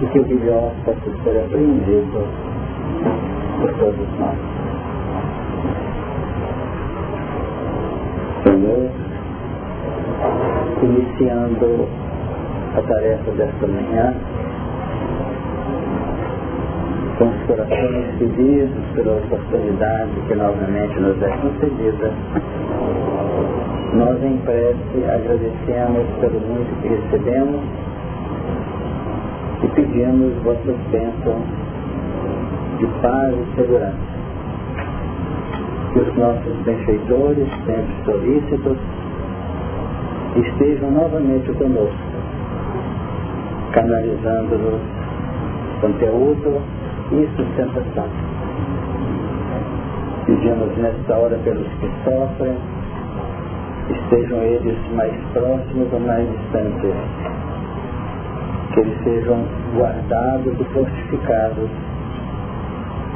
e que o melhor possa ser apreendido por todos nós. Senhor, iniciando a tarefa desta manhã, com os corações pedidos pela oportunidade que novamente nos é concedida, nós em prece agradecemos pelo muito que recebemos e pedimos vossas bênçãos de paz e segurança. Que os nossos benfeitores, sempre solícitos, estejam novamente conosco, canalizando-nos conteúdo e sustentação. Pedimos nesta hora pelos que sofrem, estejam eles mais próximos ou mais distantes, que eles sejam guardados e fortificados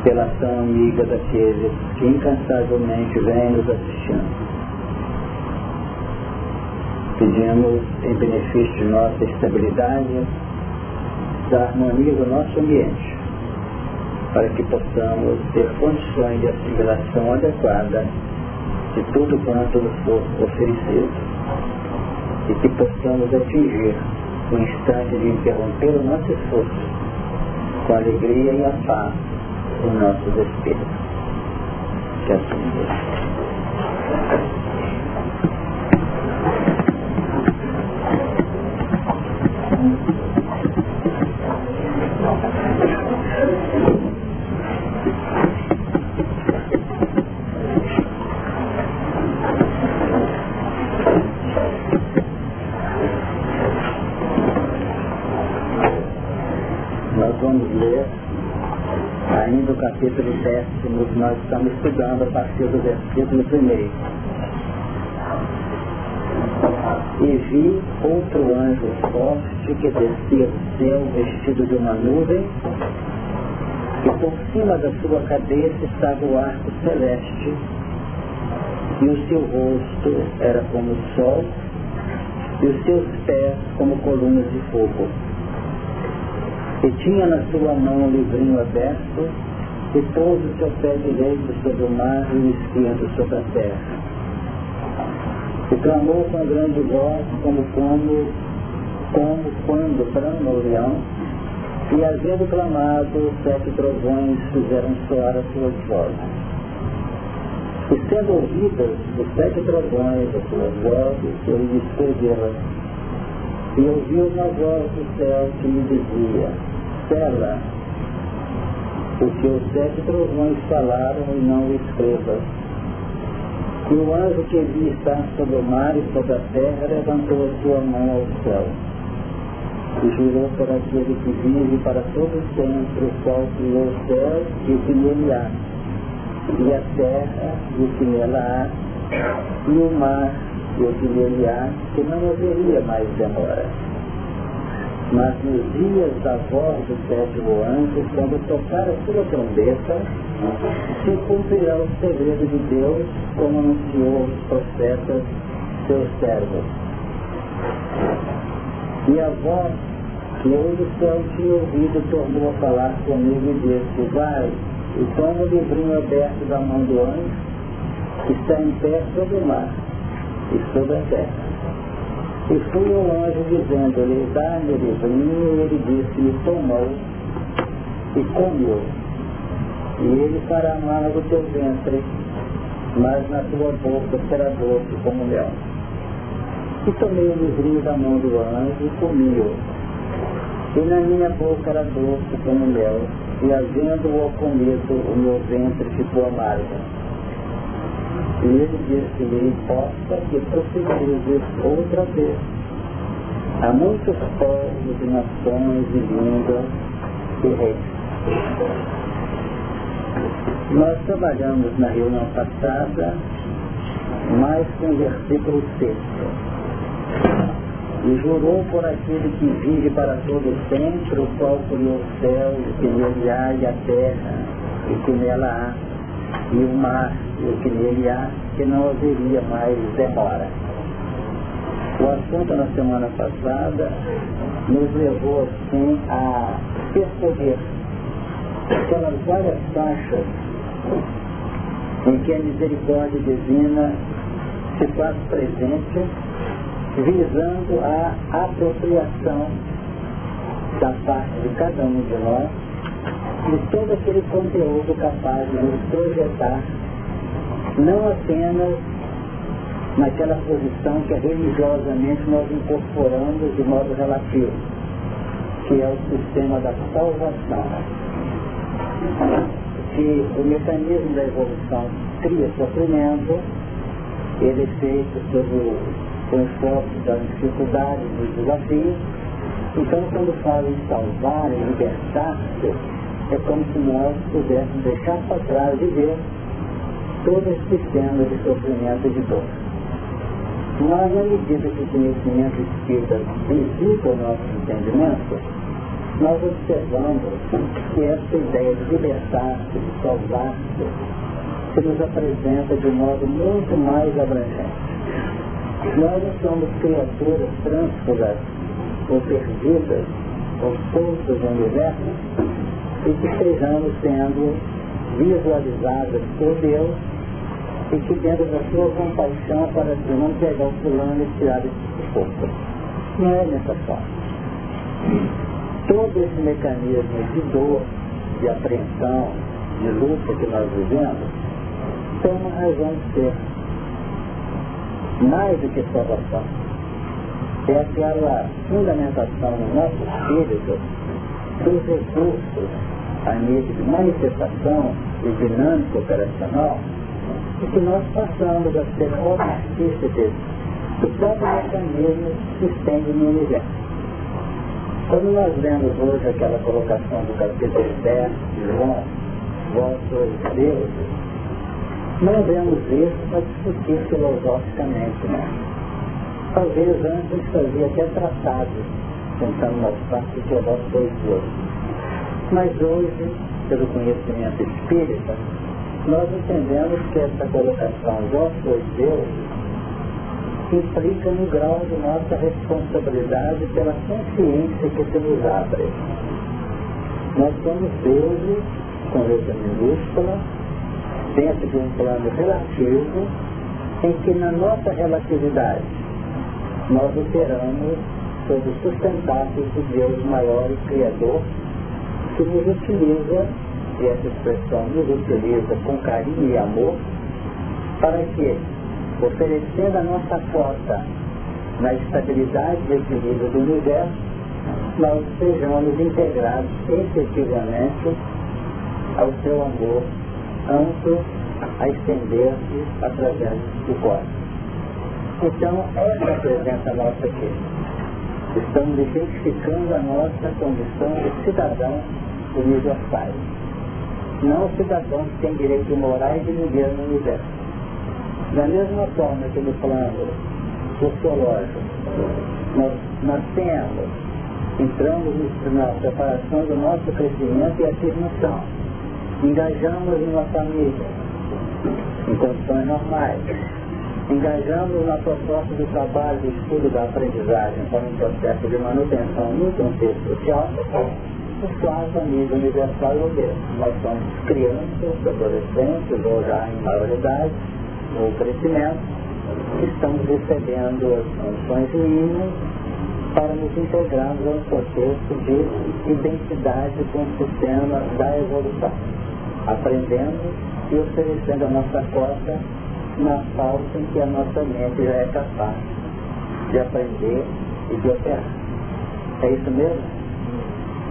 pela ação amiga daqueles que incansavelmente vêm nos assistindo. Pedimos em benefício de nossa estabilidade, da harmonia do nosso ambiente, para que possamos ter condições de assimilação adequada de tudo quanto nos for oferecido e que possamos atingir o instante de interromper o nosso esforço com a alegria e a paz em nossos espíritos. Que assim seja. Estudando a partir do versículo primeiro. E vi outro anjo forte que descia do céu vestido de uma nuvem, e por cima da sua cabeça estava o arco celeste, e o seu rosto era como o sol, e os seus pés como colunas de fogo. E tinha na sua mão um livrinho aberto, e pouso o seu pé direito sobre o mar e o esquerdo sobre a terra. E clamou com grande voz, como quando, como quando clama o leão, e havendo clamado, os sete trovões fizeram soar as suas vozes. E sendo ouvidas os sete trovões as suas vozes, ele escreveu-las. E ouviu uma voz do céu que me dizia, Sela, porque os sete trovões falaram e não o escrevas. E o anjo que vi estar sobre o mar e sobre a terra levantou a sua mão ao céu e jurou por aquele que vive para todo sempre, o qual criou o céu e o que nele há, e a terra e o que nela há, e o mar e o que nele há, que não haveria mais demora mas nos dias da voz do sétimo anjo, quando tocar a sua trombeta, se cumprirá o segredo de Deus, como anunciou os profetas, seus servos. E a voz que eu do céu tinha ouvido tornou a falar comigo e disse, vai, e toma o livrinho aberto da mão do anjo, que está em pé sobre o mar e sobre a terra. E fui ao anjo dizendo-lhe, dá-me o livrinho, e ele disse, e tomou, e comeu. E ele fará amargo o teu ventre, mas na tua boca será doce como mel. E tomei o livrinho da mão do anjo e comi-o. E na minha boca era doce como mel, e havendo-o comido, o meu ventre ficou amargo. Ele disse-lhe, importa que prosseguires outra vez. Há muitos povos e nações e línguas e reis. Nós trabalhamos na reunião passada mais com o versículo 6. E jurou por aquele que vive para todo sempre, o qual criou o céu, e que nele há, e a terra, e que nela há e e o que nele há, que não haveria mais demora. O assunto na semana passada nos levou assim a percorrer aquelas várias faixas em que a misericórdia divina se faz presente, visando a apropriação da parte de cada um de nós de todo aquele conteúdo capaz de nos projetar, não apenas naquela posição que religiosamente nós incorporamos de modo relativo, que é o sistema da salvação. Que o mecanismo da evolução cria sofrimento, ele é feito sob o esforço das dificuldades, dos desafios. Então, quando fala em salvar, em libertar-se, é como se nós pudéssemos deixar para trás de ver todo esse sistema de sofrimento e de dor. Mas, na medida que o conhecimento espírita visita o nosso entendimento, nós observamos que essa ideia de libertar-se, de salvar-se, se nos apresenta de um modo muito mais abrangente. Nós não somos criaturas trânsfugas ou perdidas ou soltas no universo e que estejamos sendo visualizadas por Deus e que dentro da sua compaixão para que não pegar o fulano e tirar esse corpo. Não é forma. Todo esse mecanismo de dor, de apreensão, de luta que nós vivemos, tem uma razão de ser. Mais do que salvação. É aquela fundamentação no nosso espírito dos recursos a nível de manifestação e dinâmica operacional e que nós passamos a ser artífices do próprio mecanismo que estende no universo. Quando nós vemos hoje aquela colocação do capítulo 10 de João, vós sois deuses, não vemos isso para discutir filosoficamente, não. Talvez antes fazia até tratados, tentando mostrar que vós sois deuses. Mas hoje, pelo conhecimento espírita, nós entendemos que essa colocação vós sois Deus implica no grau de nossa responsabilidade pela consciência que se nos abre. Nós somos deuses, com letra minúscula, dentro de um plano relativo, em que na nossa relatividade nós operamos sob o sustentáculo do Deus maior e Criador, que nos utiliza e essa expressão nos utiliza com carinho e amor, para que, oferecendo a nossa cota na estabilidade e equilíbrio do universo, nós sejamos integrados efetivamente ao seu amor amplo a estender-se através do cosmos. Então, essa representa a nossa aqui. Estamos identificando a nossa condição de cidadão universais. Não cidadãos que têm direito morais de viver no universo. Da mesma forma que no plano sociológico, nós nascemos, entramos na preparação do nosso crescimento e afirmação, engajamos numa família, em condições normais, engajamos na proposta do trabalho, do estudo, da aprendizagem como um processo de manutenção no contexto social, flutuar a nível universal e mesmo. Nós somos crianças, adolescentes ou já em maioridade, no crescimento, que estamos recebendo as funções mínimas para nos integrarmos a um de identidade com o sistema da evolução, aprendendo e oferecendo a nossa cota na falta em que a nossa mente já é capaz de aprender e de operar. É isso mesmo?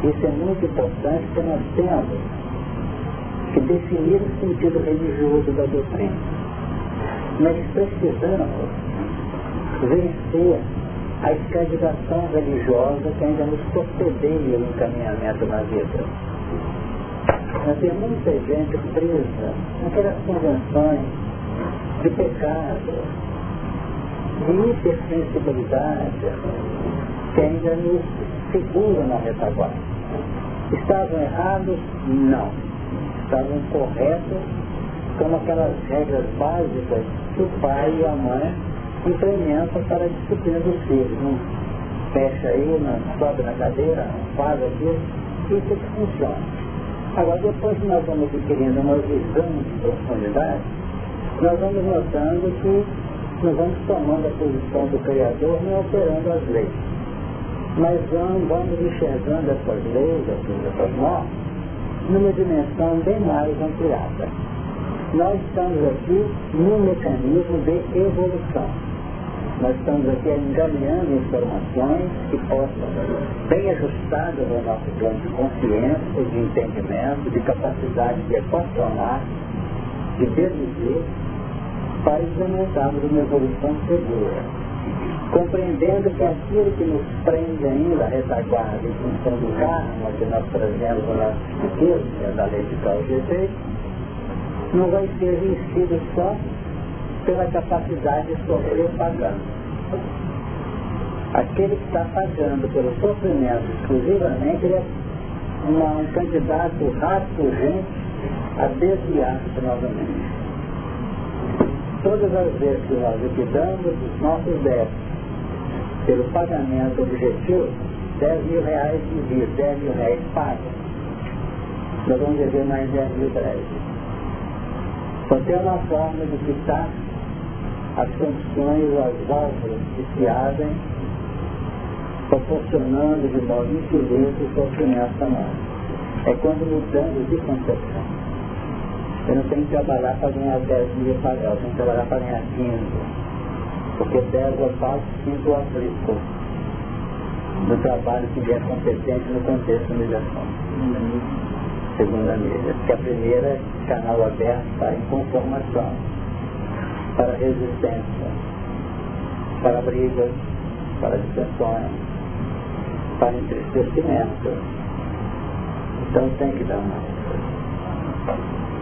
Isso é muito importante porque nós temos que definir o sentido religioso da doutrina. Nós precisamos vencer a escravização religiosa que ainda nos torpedeia no encaminhamento na vida. Nós temos muita gente presa naquelas convenções de pecado, de hipersensibilidade, que ainda nos segura na retaguarda. Estavam errados? Não. Estavam corretos como aquelas regras básicas que o pai e a mãe implementam para a disciplina dos filhos. Não? fecha aí, não sobe na cadeira, faz aquilo, isso é que funciona. Agora, depois que nós vamos adquirindo uma visão de profundidade, nós vamos notando que nós vamos tomando a posição do Criador não alterando as leis. Mas vamos, enxergando essas leis, essas normas, numa dimensão bem mais ampliada. Nós estamos aqui num mecanismo de evolução. Nós estamos aqui encaminhando informações que possam, bem ajustadas ao nosso plano de consciência, de entendimento, de capacidade de equacionar, de deduzir, para implementarmos uma evolução segura. Compreendendo que aquilo que nos prende ainda a retaguarda em função do karma que nós trazemos na é da lei de causa e efeito, não vai ser vencido só pela capacidade de sofrer pagando. Aquele que está pagando pelo sofrimento exclusivamente, é uma, um candidato rápido, urgente, a desviar-se novamente. Todas as vezes que nós liquidamos os nossos débitos pelo pagamento objetivo, 10 mil reais de dia, 10 mil reais pagos, nós vamos dever mais 10 mil reais. Então tem uma forma de quitar as condições, as válvulas que se abrem, proporcionando de modo infinito o sofrimento a nós. É quando mudamos de concepção. Eu não tenho que trabalhar para ganhar 10 mil pagar, eu tenho que trabalhar para ganhar 15. Porque 10 eu faço, 5 eu aplico. No trabalho que é competente no contexto de humilhação. Segunda mídia. Porque a primeira canal aberto para inconformação, para resistência, para brigas, para dissensões, para entristecimento. Então tem que dar uma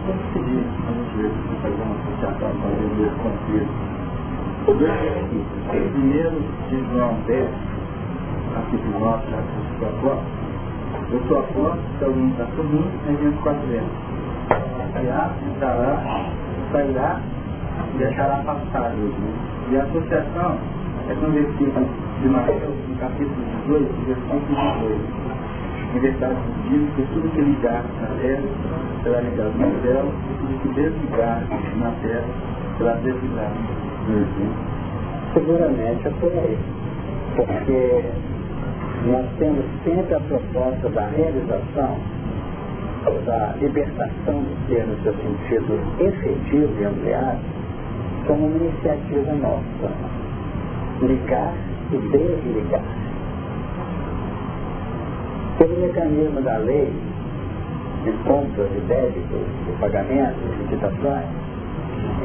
vamos seguir, vamos ver se fazer uma associação com os O dois primeiro de João 10, capítulo 9, já que eu sou a porta, eu sou a porta, se alguém está subindo, tem dentro quatro vezes. Sairá, entrará, sairá e deixará passar. E a associação é com versículo de Mateus, no capítulo 18, versículo 18 em verdade diz que tudo que ligar na terra será ligado no céu, e tudo que desligar na terra será desligado. Uhum. Seguramente é por aí. Porque nós temos sempre a proposta da realização, da libertação do ser no seu sentido efetivo e ampliado, como uma iniciativa nossa. Ligar e desligar pelo mecanismo da lei de compras, de débitos, de pagamentos, de quitações,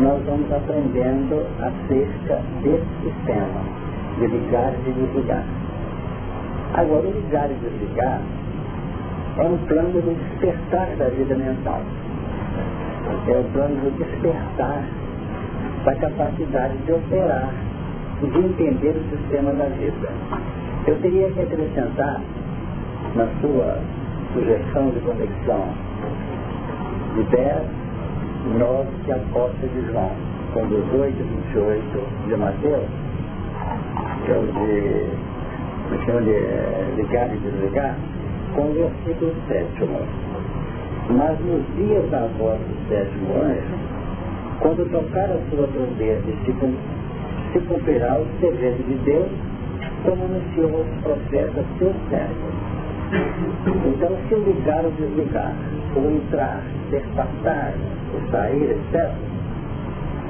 nós vamos aprendendo acerca desse sistema de ligar e de desligar. Agora, o ligar e desligar é um plano de despertar da vida mental. É o plano de despertar da capacidade de operar e de entender o sistema da vida. Eu teria que acrescentar na sua sugestão de conexão de 10, 9 que a aposta de João, com 18 e 28 de Mateus, que é o de, chama de ligar e desligar, com o versículo 7. Mas nos dias da voz do sétimo anjo, quando tocar a sua trombeta e se, se cumprirá o segredo de Deus, como anunciou os profetas seus servos então, se ligar ou desligar, ou entrar, despertar, ou sair, etc.,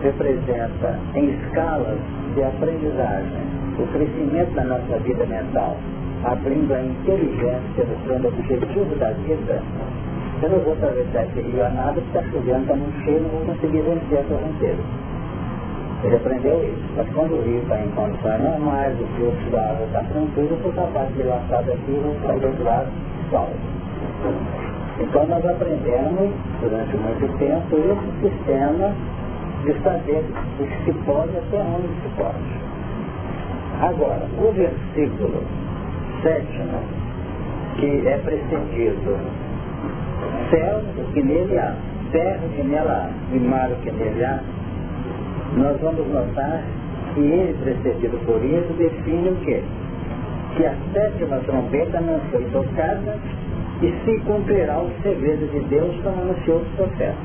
representa em escalas de aprendizagem o crescimento da nossa vida mental, abrindo a inteligência do plano objetivo da vida. Eu não vou atravessar esse rio a nada, está chovendo, está muito cheio, não vou conseguir vencer a correnteza. Ele aprendeu isso. Mas quando o rio está em condições normais, o fluxo da água está tranquilo, eu sou capaz de lançar daqui e vou sair do outro lado salvo. Então nós aprendemos durante muito tempo esse sistema de saber o que se pode até onde se pode. Agora, o versículo sétimo, que é precedido céu, o que nele há, terra, o que nela há, e mar, o que nele há, nós vamos notar que ele, precedido por isso, define o quê? que a sétima trombeta não foi tocada e se cumprirá o segredo de Deus como anunciou os profetas.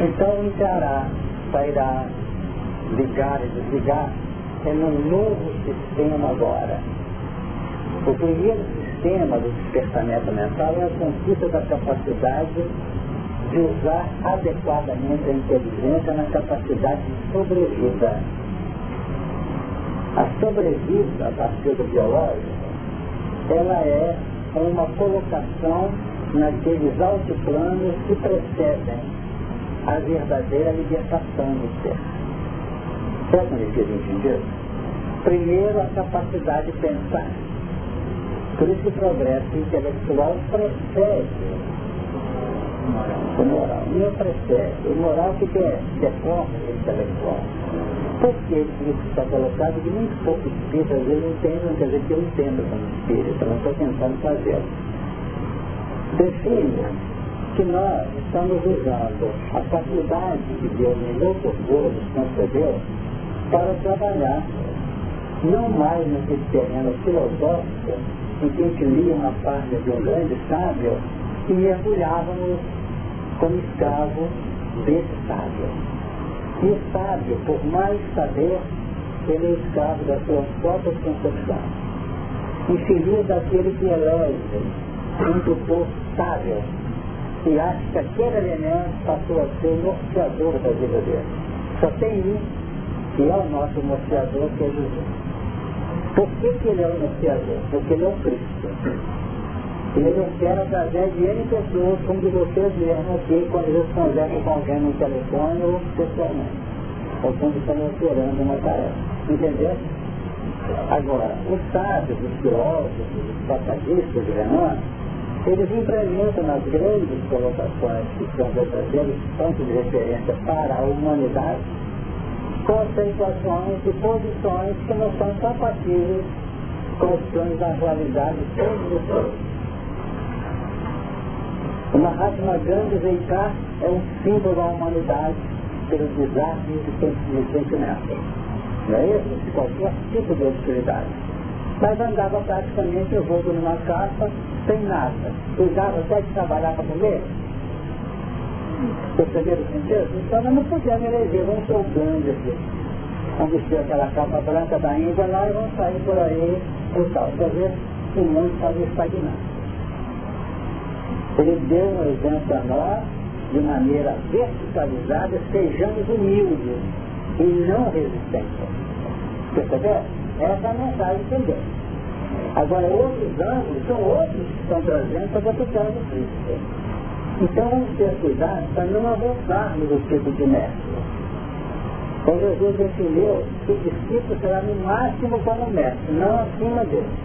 Então entrará, sairá, ligar e desligar, é num novo sistema agora. O primeiro sistema do despertamento mental é a conquista da capacidade de usar adequadamente a inteligência na capacidade de sobrevida. A sobrevida a partir do biológico, ela é uma colocação naqueles altiplanos que precedem a verdadeira libertação do ser. Certo, me fiz entendido? Primeiro, a capacidade de pensar. Por isso que o progresso intelectual precede o moral. Não precede. O moral que é deforma o intelectual. Por que isso está colocado? Que muito pouco espírito às vezes entende, não quer dizer que eu entendo como espírito, não estou tentando fazê-lo. Define que nós estamos usando a faculdade que Deus nos otorgou, nos concedeu, para trabalhar não mais nesse terreno filosófico em que a gente lia uma parte de um grande sábio e mergulhávamos como escravo desse sábio. E o sábio, por mais saber, ele é escravo da sua própria concepção. Infeliz daquele que elege um povo sábio e acha que aquele elemento passou a ser o norteador da vida dele. Só tem um que é o nosso norteador, que é Jesus. Por que, que ele é o norteador? Porque ele é o Cristo. Ele opera através de N pessoas, como de vocês mesmos aqui, quando eles conversam com alguém no telefone ou pessoalmente, ou quando estão operando uma tarefa. Entendeu? Agora, os sábios, os filósofos, os passagistas de Renan, eles implementam nas grandes colocações que são verdadeiros pontos de referência para a humanidade conceituações e posições que não são compatíveis com os planos da realidade todos os. Uma Mahatma Gandhi vem cá é um símbolo da humanidade pelos desafios de sentimento. Não é isso? De qualquer tipo de obscuridade. Mas andava praticamente eu vou numa casa sem nada. Cuidava até de trabalhar para comer Perceberam o sentido? Então nós não podemos eleger um show grande aqui. Vamos vestir aquela capa branca da Índia lá e vamos sair por aí por tal. Ver? O mundo está estagnado. Ele deu um exemplo a nós de maneira verticalizada, sejamos humildes e não resistentes. Percebeu? Essa é a mensagem também. Agora, outros ângulos são outros que estão trazendo para a tutela Cristo. Então vamos ter cuidado para não avançarmos o tipo de mestre. Então Jesus definiu que o discípulo será no máximo como mestre, não acima dele.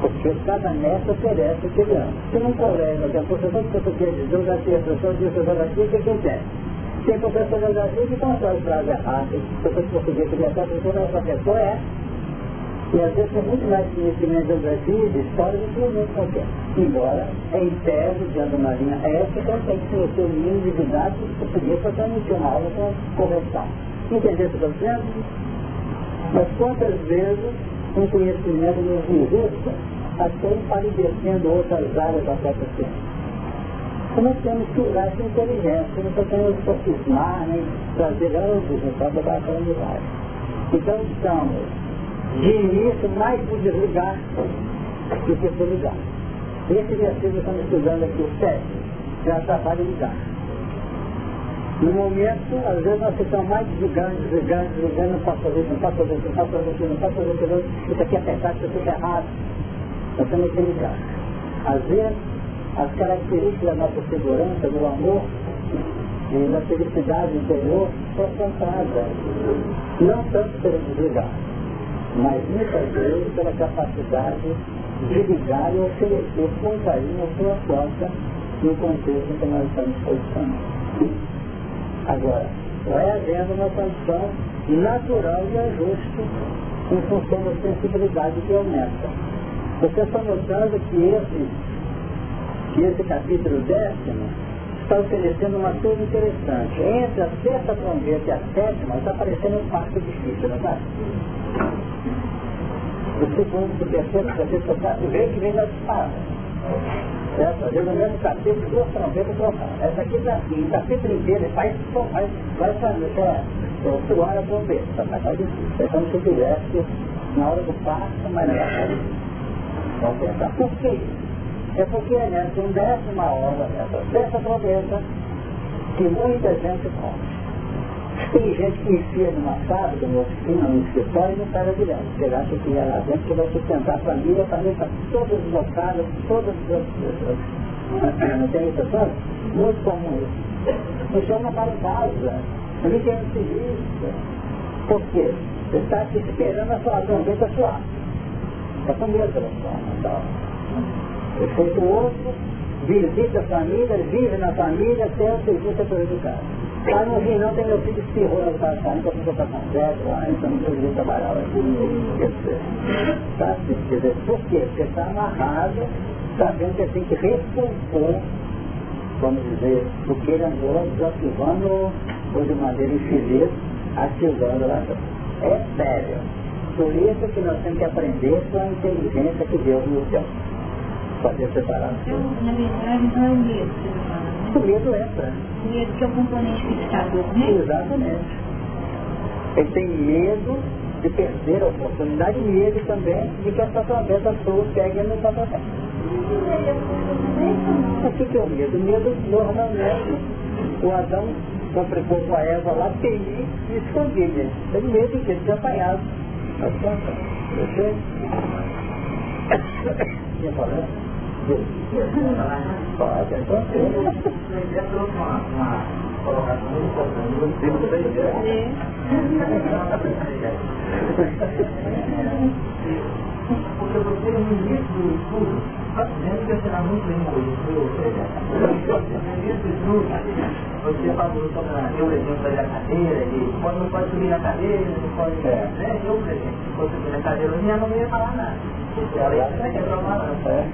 Porque cada mestre oferece o que ele ama. Se não colega, que a professor de português de geografia, professor de geografia, o que ele quer? Tem professor de geografia que constrói frase errada. Professor de português que quer professor, essa pessoa é e às vezes tem muito mais conhecimento de geografia e de história do que o mundo qualquer. Embora, em tese, diante de uma linha ética, tem que conhecer o mínimo de didático que podia para transmitir uma aula com correção. Entendeu o que eu estou dizendo? Mas quantas vezes um conhecimento nos irrita até empalidecendo outras áreas da própria ciência? Então nós temos que usar essa inteligência, não podemos sofismar, nem trazer ambos no campo da aprendizagem. Então estamos de início mais por desligar do que por ligar. Esse versículo estamos estudando aqui, o 7, já trabalha ligar. No momento, às vezes nós ficamos mais desligando, desligando, desligando, não posso fazer não posso fazer não posso fazer isso, não posso fazer isso, aqui é pecado, isso aqui é errado. Nós temos que ligar. Às vezes, as características da nossa segurança, do amor e da felicidade interior são contadas. Não tanto pelo desligar mas muitas vezes pela capacidade de ligar e oferecer com carinho a sua força no contexto que nós estamos posicionando. Agora, vai havendo uma condição natural e ajuste em função da sensibilidade que aumenta. Você está notando que esse, que esse capítulo décimo está oferecendo uma coisa interessante. Entre a sexta trombeta e a sétima está aparecendo um quarto difícil, não está? O segundo, o terceiro, o terceiro, o quarto, vê que vem da espada. Às vezes o mesmo capítulo, duas trombetas trocadas. Essa aqui está assim, o capítulo inteiro, vai, vai, vai fazer, é, soar a trombeta. É como se tivesse na hora do passo, mas na hora Vamos pensar, por quê? É porque é nessa undécima hora dessa sexta trombeta que muita gente come. Tem gente que enfia numa fábrica, numa oficina, num escritório e não sai direto. Você acha que é lá dentro que vai sustentar a família, para para todas as locadas, todas as pessoas. Não tem isso, sabe? Muito comum isso. Você chama para casa, ninguém quer serviço. Por quê? Você está esperando a sua trombeta soar. É com medo da sua Efeito outro, visita a família, vive na família, até o serviço é prejudicado. Ah, não vi não, tem meu filho espirrou no passado, então eu estou com certo lá, então não podia trabalhar lá. Tá? Quer dizer, por quê? Porque está amarrado, sabendo que tem que recompor, vamos dizer, porque ele andou desativando ou de maneira infeliz, ativando lá. É sério. Por isso que nós temos que aprender com a inteligência que Deus nos deu. Fazer separação. Então, na verdade, não é o medo O medo entra. O medo que é o componente fixador, né? Exatamente. Ele tem medo de perder a oportunidade e medo também de que essa travessa sua pegue no papel. O que é o medo? O medo normalmente o Adão complicou com a Eva lá, teria e escondia. Tem medo de ser apanhado. Você? Quer falar? Pode, então. Eu trouxe uma, uma colocação muito importante no tempo da ideia. Porque você, no início do estudo, dentro que será muito bem hoje, no início do estudo, você falou sobre a, deu o exemplo da cadeira, e pode, não pode subir na cadeira, não pode. É. Né? Eu, por exemplo, se fosse subir na cadeira, eu não ia falar nada. Ela ia né, quebrar uma lança.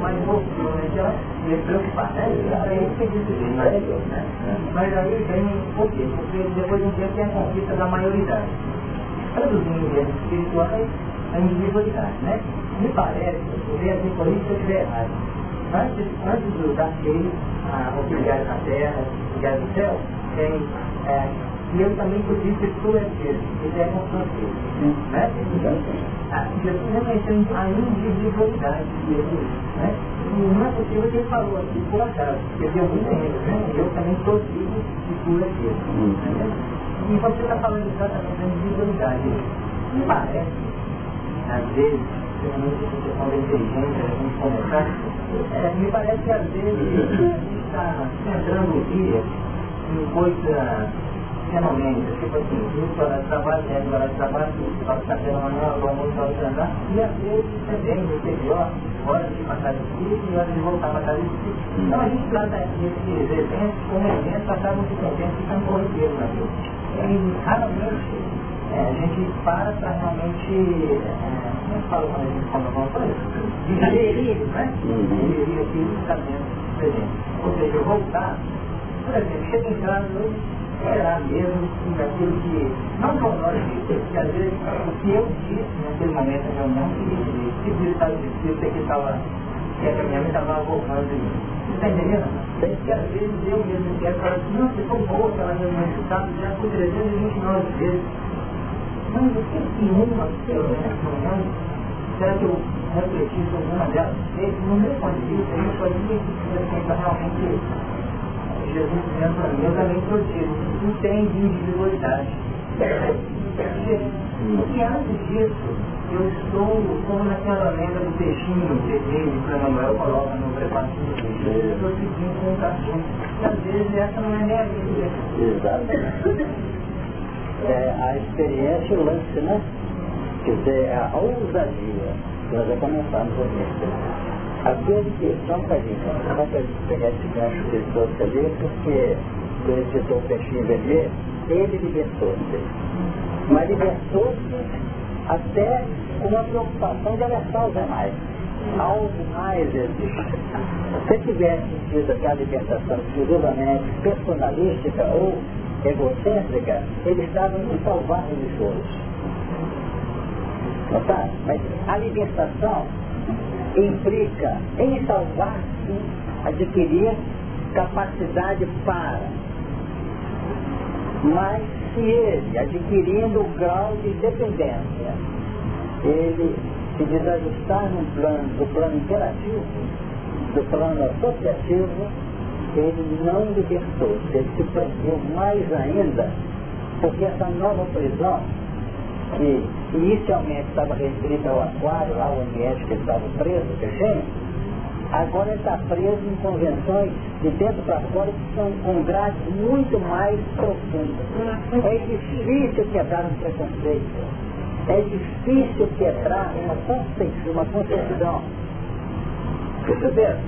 Mas um provavelmente ela ia preocupar, né? Aí que disse né? Mas aí vem por quê? Porque depois de um tempo tem a conquista da maioridade. Traduzindo em termos espirituais, a individualidade, né? Me parece, eu vejo assim, por isso que eu errado. Antes, antes do dar feio, o que ligar na terra, ligar no céu, tem é, e eu também podia que tu é Deus, ele é constante. Né? Ah, Jesus reconheceu a individualidade de Jesus. Né? E não é possível que ele falou aqui por acaso, porque deu muito tempo, né? Eu também sou filho de tu é Deus. Né? E você está falando exatamente da individualidade. Me parece, às vezes, principalmente a questão da inteligência, a gente começar, é, me parece que às vezes está centrando o dia em coisas fenômenos, tipo assim, isso hora de trabalho, dez horas de trabalho, hora de café da manhã, hora do almoço, hora de jantar, e às vezes também, no exterior, hora de passar de sítio e hora de voltar para casa de sítio. Então a gente trata esses eventos como eventos acabam se contendo que são corriqueiros na vida. E raramente é, a gente para para realmente, é, como é que fala quando a gente fala alguma coisa? Digerir, né? Digerir aquilo que está dentro presente. Ou seja, voltar, por exemplo, chega em casa hoje, será mesmo daquilo que, não só nós que às vezes o que eu disse naquele momento da reunião, que se disse estava difícil, que estava, que a minha mãe estava voltando de mim. Você está entendendo? Que às vezes eu mesmo quero falar assim, não, se boa aquela reunião de estado, já por 329 vezes. Mas o que que uma reunião, será que eu refleti sobre uma delas? No meu ponto de vista, eu pode dizer que realmente Jesus dizendo para mim, eu também protigo, não tem individualidade. Porque antes disso, eu estou como naquela lenda do peixinho, vermelho, que o Emanuel coloca no peixe. Eu estou seguindo um cachorro. E às vezes essa não é nem a vida. Exatamente. É, a experiência, o lance, né? Quer dizer, a ousadia. Nós já começamos por isso. A só para a gente, só para pegar esse gancho que ele trouxe ali, porque ele citou o peixinho vermelho, ele libertou-se. Mas libertou-se até com uma preocupação de alertar os demais. Algo mais existe. Se tivesse tido aquela libertação exclusivamente personalística ou egocêntrica, ele estava no salvar religioso. Notaram? Mas a libertação implica em salvar-se, adquirir capacidade para. Mas se ele, adquirindo o grau de dependência, ele se desajustar no plano, do plano interativo, do plano associativo, ele não libertou, ele se prendeu mais ainda, porque essa nova prisão, que inicialmente estava restrita ao aquário, lá o ambiente que estava preso, fechando, agora ele está preso em convenções de dentro para fora são com grades muito mais profundas. É difícil quebrar um preconceito. É difícil quebrar uma concepção, uma concepção. Perceberam?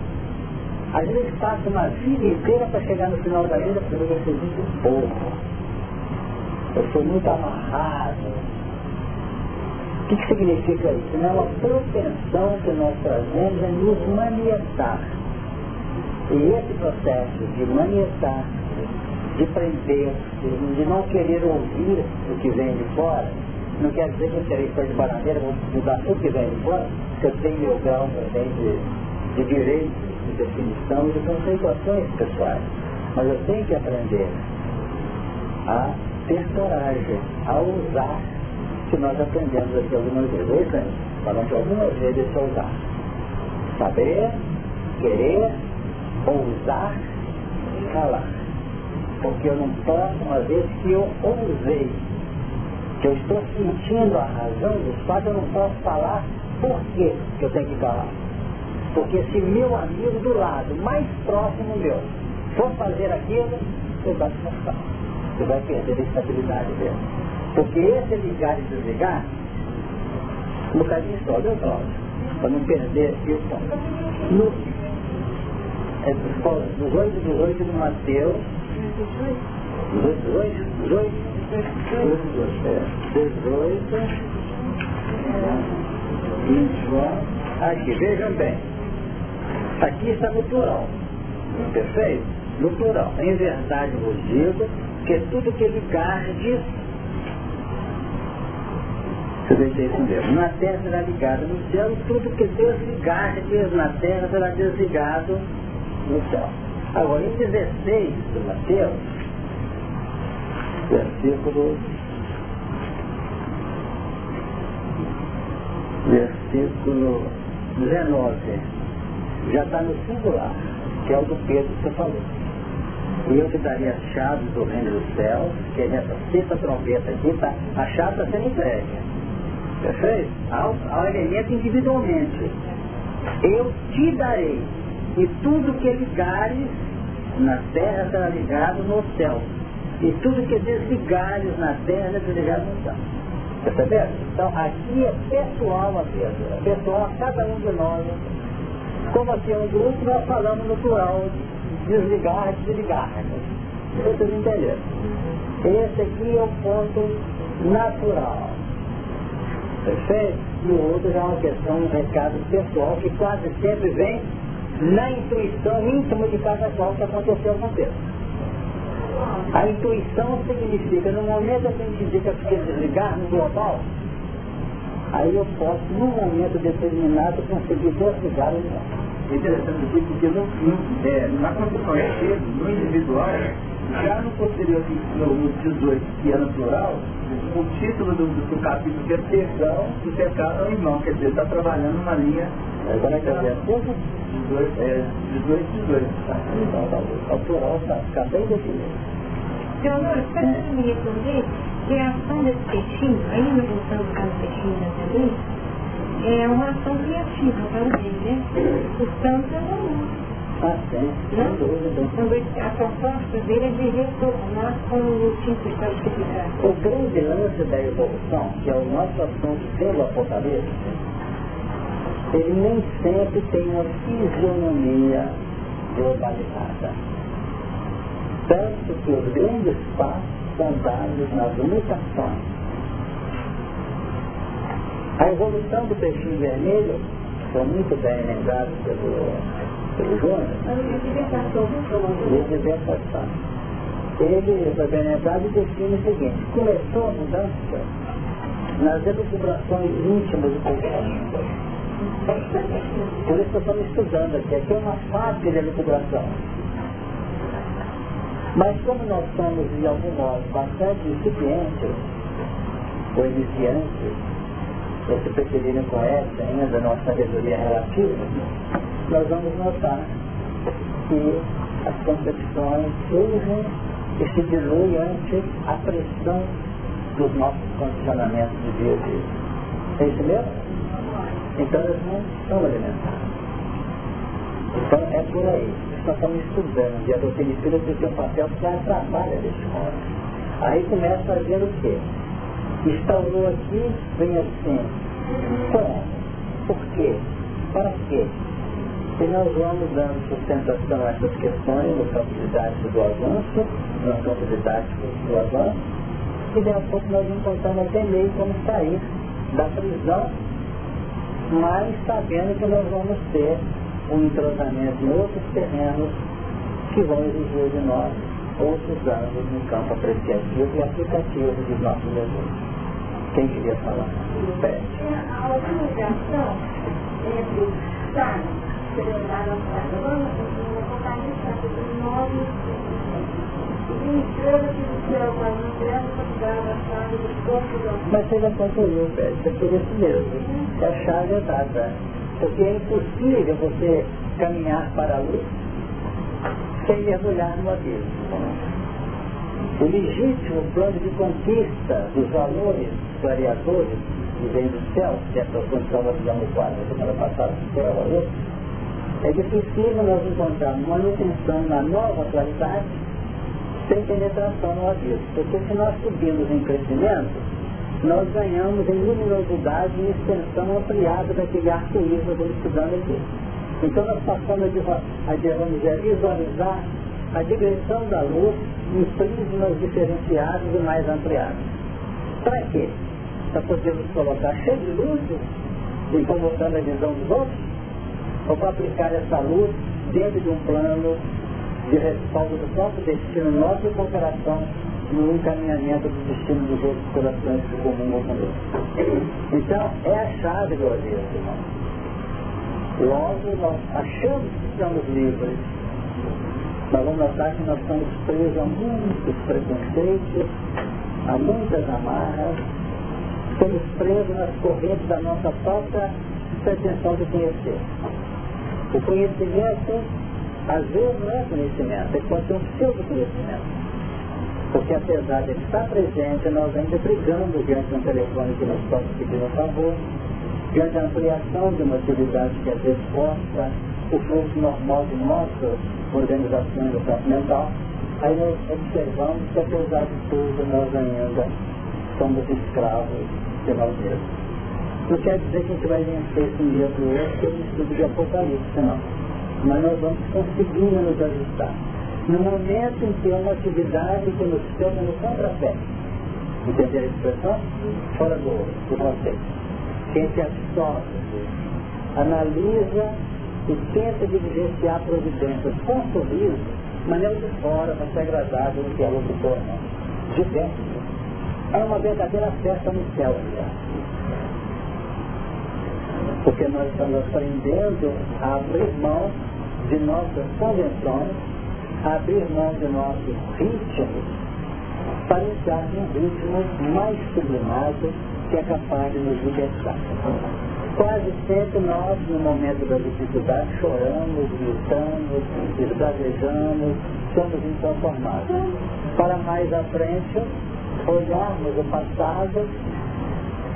A gente passa uma vida inteira para chegar no final da vida para eu ser muito pouco. Eu sou muito amarrado. O que, que significa isso? Não é uma propensão que nós trazemos é nos manietar. E esse processo de manietar, de prender, de não querer ouvir o que vem de fora, não quer dizer que eu serei fã de bananeira, vou mudar tudo que vem de fora, porque eu tenho meu grau também de, de direito de definição e de conceituações pessoais. Mas eu tenho que aprender a ter coragem, a usar, que nós aprendemos aqui algumas vezes. Sandro, falando algumas vezes esse usar. Saber, querer, ousar, falar. Porque eu não posso, uma vez que eu ousei, que eu estou sentindo a razão dos fatos, eu não posso falar por que eu tenho que falar. Porque se meu amigo do lado, mais próximo meu, for fazer aquilo, você vai machucar. Você vai perder a estabilidade dele. Porque esse ligar e desligar, um bocadinho só, deu Cláudio? Para não perder o ponto. No, é, 18, 18 do Mateus. 18, 18, 18, 18, 18, aqui, vejam bem. Aqui está no plural. Perfeito? No plural. Em verdade vos digo que tudo que ligardes vai ter isso mesmo. Na terra será ligado no céu, tudo que desligardes na terra será desligado no céu. Agora, em 16 do Mateus, versículo versículo 19 já está no singular, que é o do Pedro que você falou. E eu te daria as chaves do reino dos céus, que é nessa sexta trombeta aqui, tá, a chave está sendo entregue. Perfeito? Ao, ao elemento individualmente. Eu te darei, e tudo que ligares na terra será ligado no céu. E tudo que desligares na terra será desligado no céu. Perceberam? Então aqui é pessoal a Pedro. É pessoal a cada um de nós como aqui é um grupo, nós falamos no plural, desligar, desligar. Vocês entenderam? Esse aqui é o ponto natural. Perfeito? E o outro já é uma questão, um recado pessoal que quase sempre vem na intuição íntima de cada qual que aconteceu com Deus. A intuição significa, no momento que a gente indica que desligar no global, aí eu posso, num momento determinado, conseguir desligar o global interessante aqui, porque no, no, é, na construção de no individual, já no posterior, no, no 18, que é no plural, o título do, do, capítulo que é perdão do pecado ao irmão, quer dizer, está trabalhando uma linha. Agora é que é 18, é, 18, 18. Tá, então, tá, o plural está tá bem definido. Seu Honor, você pode me responder que a ação desse peixinho, ainda voltando para o peixinho da também, é uma ação criativa também, né? Portanto, é uma ah, sim, dúvida. Quando a proposta dele é de retornar com o tipo de classificado. O grande lance da evolução, que é o nosso assunto pelo Apocalipse, ele nem sempre tem uma fisionomia globalizada. Tanto que os grandes passos são dados nas mutações a evolução do peixinho vermelho foi muito bem lembrado pelo, pelo Jonas. Libertação. Ele foi bem lembrado e define o seguinte, começou a mudança nas elucubrações íntimas do pensamento. Por isso que estamos estudando aqui. Aqui é uma fábrica de elucubração. Mas como nós somos, de algum modo, bastante incipientes, ou iniciantes, ou se preferirem com essa ainda, nossa sabedoria relativa, nós vamos notar que as concepções surgem e se diluem ante a pressão dos nossos condicionamentos de dia a dia. É isso mesmo? Então eles não são alimentados. Então é por aí. Nós estamos estudando e a doutrina tem um papel que já trabalha desse modo. Aí começa a ver o quê? Instaurou aqui, vem assim. Como? Por quê? Para quê? E nós vamos dando sustentação a essas questões no campo didático do avanço, no campo didático do avanço, e daqui a pouco nós encontramos até meio como sair da prisão, mas sabendo que nós vamos ter um entrosamento em outros terrenos que vão exigir de nós outros anos no campo apreciativo e aplicativo dos nossos desejos. Quem queria falar? Pede. A organização entre os mas você já concluiu, é por isso mesmo. É a chave exata. Porque é impossível você caminhar para a luz sem mergulhar no abismo. O legítimo plano de conquista dos valores variadores que vem do céu, que é a condição nós fizemos quase na semana passada, que era valor, é que nós encontrarmos manutenção na nova qualidade sem penetração no abismo. Porque se nós subimos em crescimento, nós ganhamos em luminosidade e extensão ampliada daquele arco-íris que estamos estudando aqui. Então nós passamos a, a, visualizar a digressão da luz em prismas diferenciados e mais ampliados. Para quê? Para podermos colocar cheio de luzes, incomodando a visão dos outros? ou para aplicar essa luz dentro de um plano de respaldo do próprio destino nosso e cooperação no encaminhamento do destino dos outros corações que comungam conosco. Então, é a chave do avesso, irmão. Logo, nós achamos que estamos livres. Nós vamos notar que nós estamos presos a muitos preconceitos, a muitas amarras, estamos presos nas correntes da nossa própria pretensão de conhecer. O conhecimento, às vezes, não é conhecimento, é pode ser um pseudo-conhecimento. Porque apesar de ele estar presente, nós ainda brigamos diante de um telefone que nós estamos pedindo um favor, diante da ampliação de uma atividade que às vezes posta o fluxo normal de nossas organizações do campo mental, aí nós observamos que apesar de tudo nós ainda somos escravos de nós mesmos. Não quer dizer que a gente vai vencer esse um dia para o outro pelo estudo de Apocalipse, não. Mas nós vamos conseguindo nos ajustar. No momento em que é uma atividade que nos pega no contrapé, entender a expressão? Fora do, do. Quem se absorve, analisa e tenta diligenciar providências com sorriso, mas não de fora, para ser agradável que é o locutor, não. De dentro. É uma verdadeira festa no céu, aliás porque nós estamos aprendendo a abrir mão de nossas convenções, abrir mão de nossos ritmos, para entrar num ritmo mais sublimado que é capaz de nos libertar. Quase sempre nós, no momento da dificuldade, choramos, gritamos, esbravejamos, somos inconformados. Para mais à frente, olharmos o passado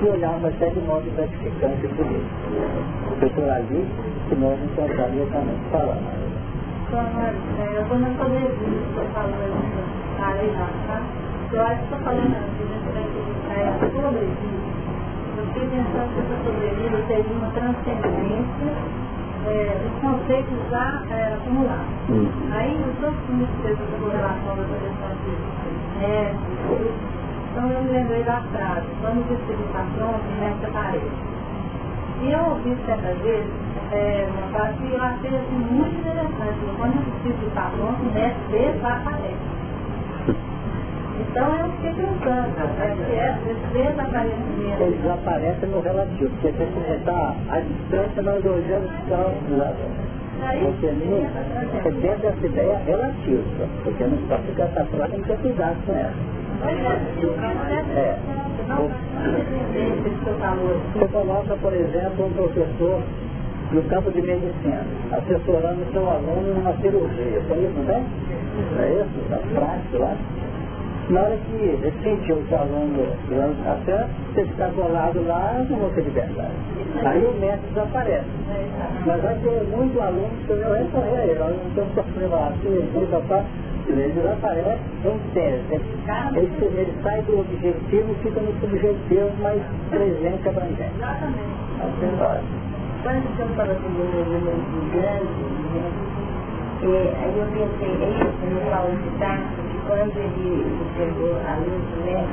e olharmos até de modo gratificante por isso. Foi por ali que nós encontramos também. Fala, Maria. Eu vou não poder vir, estou falando na lei tá? Eu acho que estou falando assim, a gente vai acreditar é a sobrevida. Eu fiquei pensando que essa sobrevida seria uma transcendência é, os conceitos já é, acumulados. Hum. Aí os outros conceitos com relação à proteção de é, então eu me lembrei da frase, vamos estar pronto nessa parede. E eu ouvi certa vez é, uma frase que eu achei assim, muito interessante. Quando o espírito está pronto, nessa desaparece. Então é o que desaparecimento. Eles desaparecem no relativo, porque se você está à distância, nós olhamos para você não, é dentro dessa ideia relativa, porque não pode ficar saturado, tem que ter cuidado com ela. É. Você coloca, por exemplo, um professor no campo de medicina, assessorando seu aluno numa cirurgia. Tem isso, não tem? É isso? Na prática lá. Na hora que ele sentiu o seu aluno até você ficar colado lá, não vou ter liberdade. Aí o médico desaparece. Mas vai ter muito aluno que eu recorrer a ele. Nós não estamos sofrendo assim, ele papai, ele desaparece em tese. Ele, ele sai do objetivo e fica no subjetivo, mas presente abrangente. Exatamente. Assim, quando o senhor fala assim do movimento grande, né, é, aí eu pensei, é isso, no Paulo de Tarso, que quando ele chegou a luz né,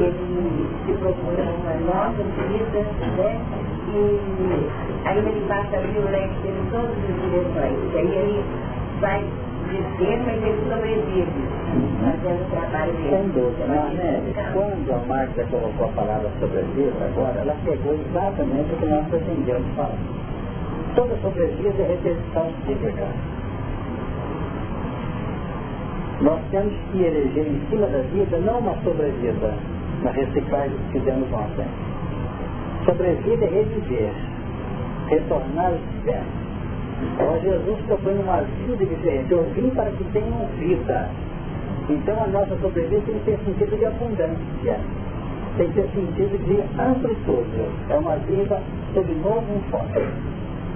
ele se propõe uma nova vida, né, e aí ele passa ali o leque dele todas as direções, aí ele vai fazendo o trabalho dele. Sem dúvida, né, quando a Marta colocou a palavra sobrevida, agora, ela pegou exatamente o que nós pretendemos falar. Toda sobrevida é repetição psíquica. Nós temos que eleger em cima da vida não uma sobrevida, na reciclagem que fizemos ontem. Sobrevida é reviver, retornar ao sistema então Jesus propõe uma vida diferente. Eu vim para que tenham vida. Então a nossa sobrevivência tem que ter sentido de abundância. Tem que ter sentido de amplitude. É uma vida sob novo enfoque.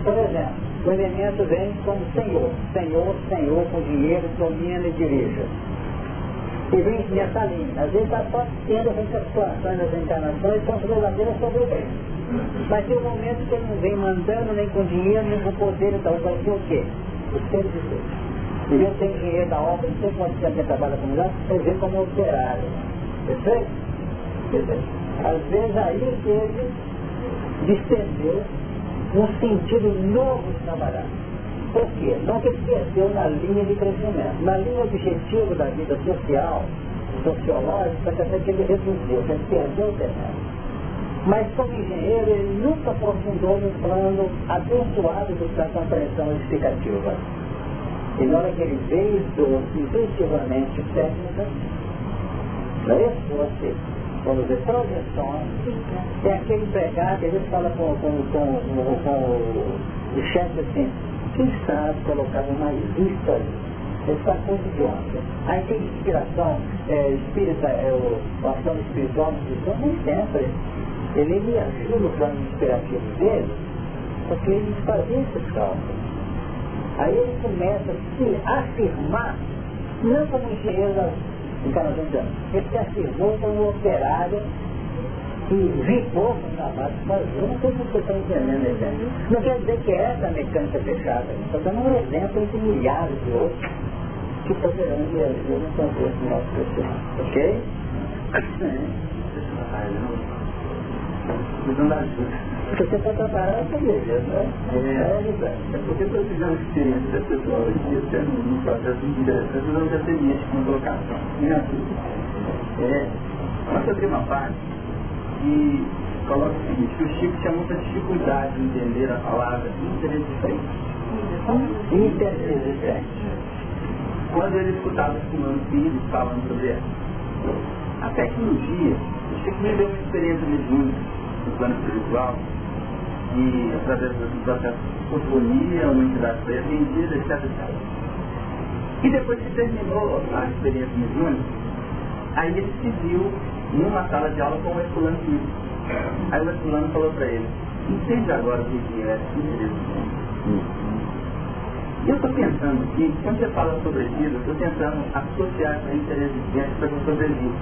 Por exemplo, o elemento vem como Senhor. Senhor, Senhor, com dinheiro, domina e dirija. E vem nessa linha. Às vezes está só tendo essas situações das encarnações são verdadeiras sobrevivências. Mas tem um momento que ele não vem mandando nem com dinheiro, nem com poder, então vai ser o quê? O ser de Deus. E eu tenho dinheiro da obra, não sei quanto tempo trabalha com mulher, eu vejo como operário. Perfeito? Às vezes aí que ele distendeu um sentido novo de trabalhar. Por quê? Não que ele perdeu na linha de crescimento. Na linha objetivo da vida social, sociológica, até que ele reduziu, ele perdeu o terreno. Mas como engenheiro, ele nunca aprofundou no plano abençoado da compreensão explicativa. E na hora que ele veio intuitivamente técnica, é isso? Você, vamos dizer, projeções, tem aquele empregado que a gente fala com, com, com, com, com o chefe assim, quem sabe colocar uma lista está com de ontem. Aí tem inspiração é, espírita, é, o, ação espiritual, nem sempre ele me ajuda no plano inspirativo dele, porque ele fazia esses cálculos. Aí ele começa a se afirmar, não como engenheiro anos, ele se afirmou como operário e vivou com o trabalho que fazia. Não sei se você está entendendo a ideia. Não quer dizer que essa é mecânica fechada. Estou dando um exemplo entre milhares de outros que poderão reagir no contexto do nosso crescimento. Ok? ajuda. Porque você está preparado para beleza, né? É, é porque estou tive uma experiência das pessoas hoje em dia, no processo de direção, precisando de atendente com colocação. É, nós abrir uma parte que coloca o seguinte, que o Chico tinha muita dificuldade em entender a palavra interexistente. Interexistente. Quando ele escutava os comandos filhos falando sobre ela. A tecnologia, o Chico me deu uma experiência mediúnica no plano espiritual, e através do processo de ortofonia, uma entidade foi atendida, etc. E depois que terminou a experiência mediúnica, aí ele se viu numa sala de aula com o Herculano Filho. Aí o Herculano falou para ele, entende agora o que é eu estou pensando aqui, quando você fala sobre vida, eu estou tentando associar a interesse para que eu sobreviva.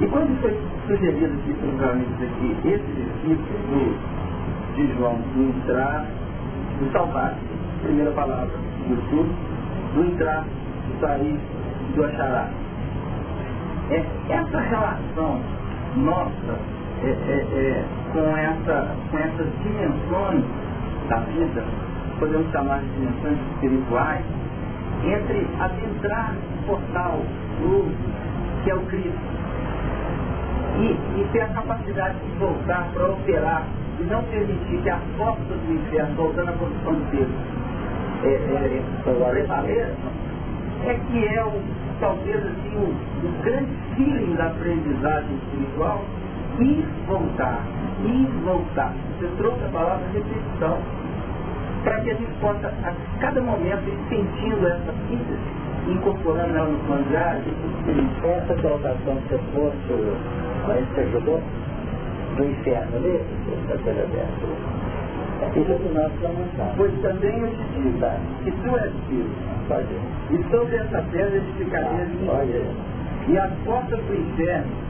E quando foi sugerido aqui pelos amigos aqui, esse discípulo de João, do entrar, do salvar, primeira palavra, do sul, do entrar, do sair, do achará. É, essa relação nossa é, é, é, com, essa, com essas dimensões da vida, podemos chamar de dimensões espirituais, entre adentrar o portal, luz, que é o Cristo. E, e ter a capacidade de voltar para operar e não permitir que a força do inferno, voltando à condição de Deus, é, é, prevaleça, é que é o, talvez assim, o, o grande feeling da aprendizagem espiritual, ir voltar, ir voltar. Você trouxe a palavra repetição, para que a gente possa, a cada momento, ir sentindo essa síntese incorporando ela no plano. Essa colocação que você trouxe, aí você ajudou, do inferno ali, da coisa aberta. Pois também eu te digo, que tu és filho. E sobre essa pedra edificaria ah, minha E as portas do inferno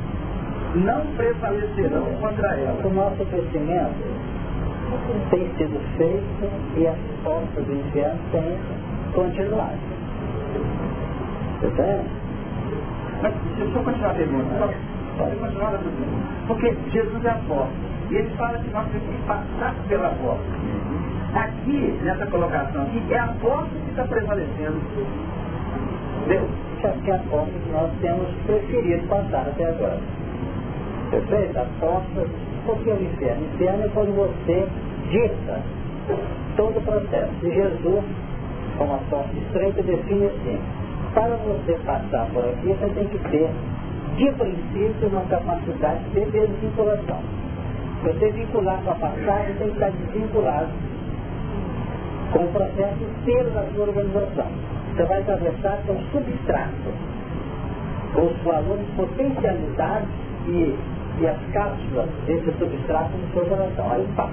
não prevalecerão contra ela. O nosso crescimento tem sido feito e as portas do inferno têm continuado. Você entende? Mas deixa eu continuar a pergunta. Pode continuar a pergunta. Porque Jesus é a porta. Ele fala que nós temos que passar pela porta. Aqui, nessa colocação aqui, é a porta que está prevalecendo. Entendeu? Que é a porta que nós temos preferido passar até agora. Perfeito? A porta, porque o inferno? O inferno é quando você dita todo o processo. E Jesus, com a porta estreita, define assim. Para você passar por aqui, você tem que ter, de princípio, uma capacidade de desvinculação. Você vincular com a passagem, tem que estar desvinculado com o processo inteiro da sua organização. Você vai atravessar com substrato, com os valores potencializados e, e as cápsulas desse substrato no seu coração. Aí passa.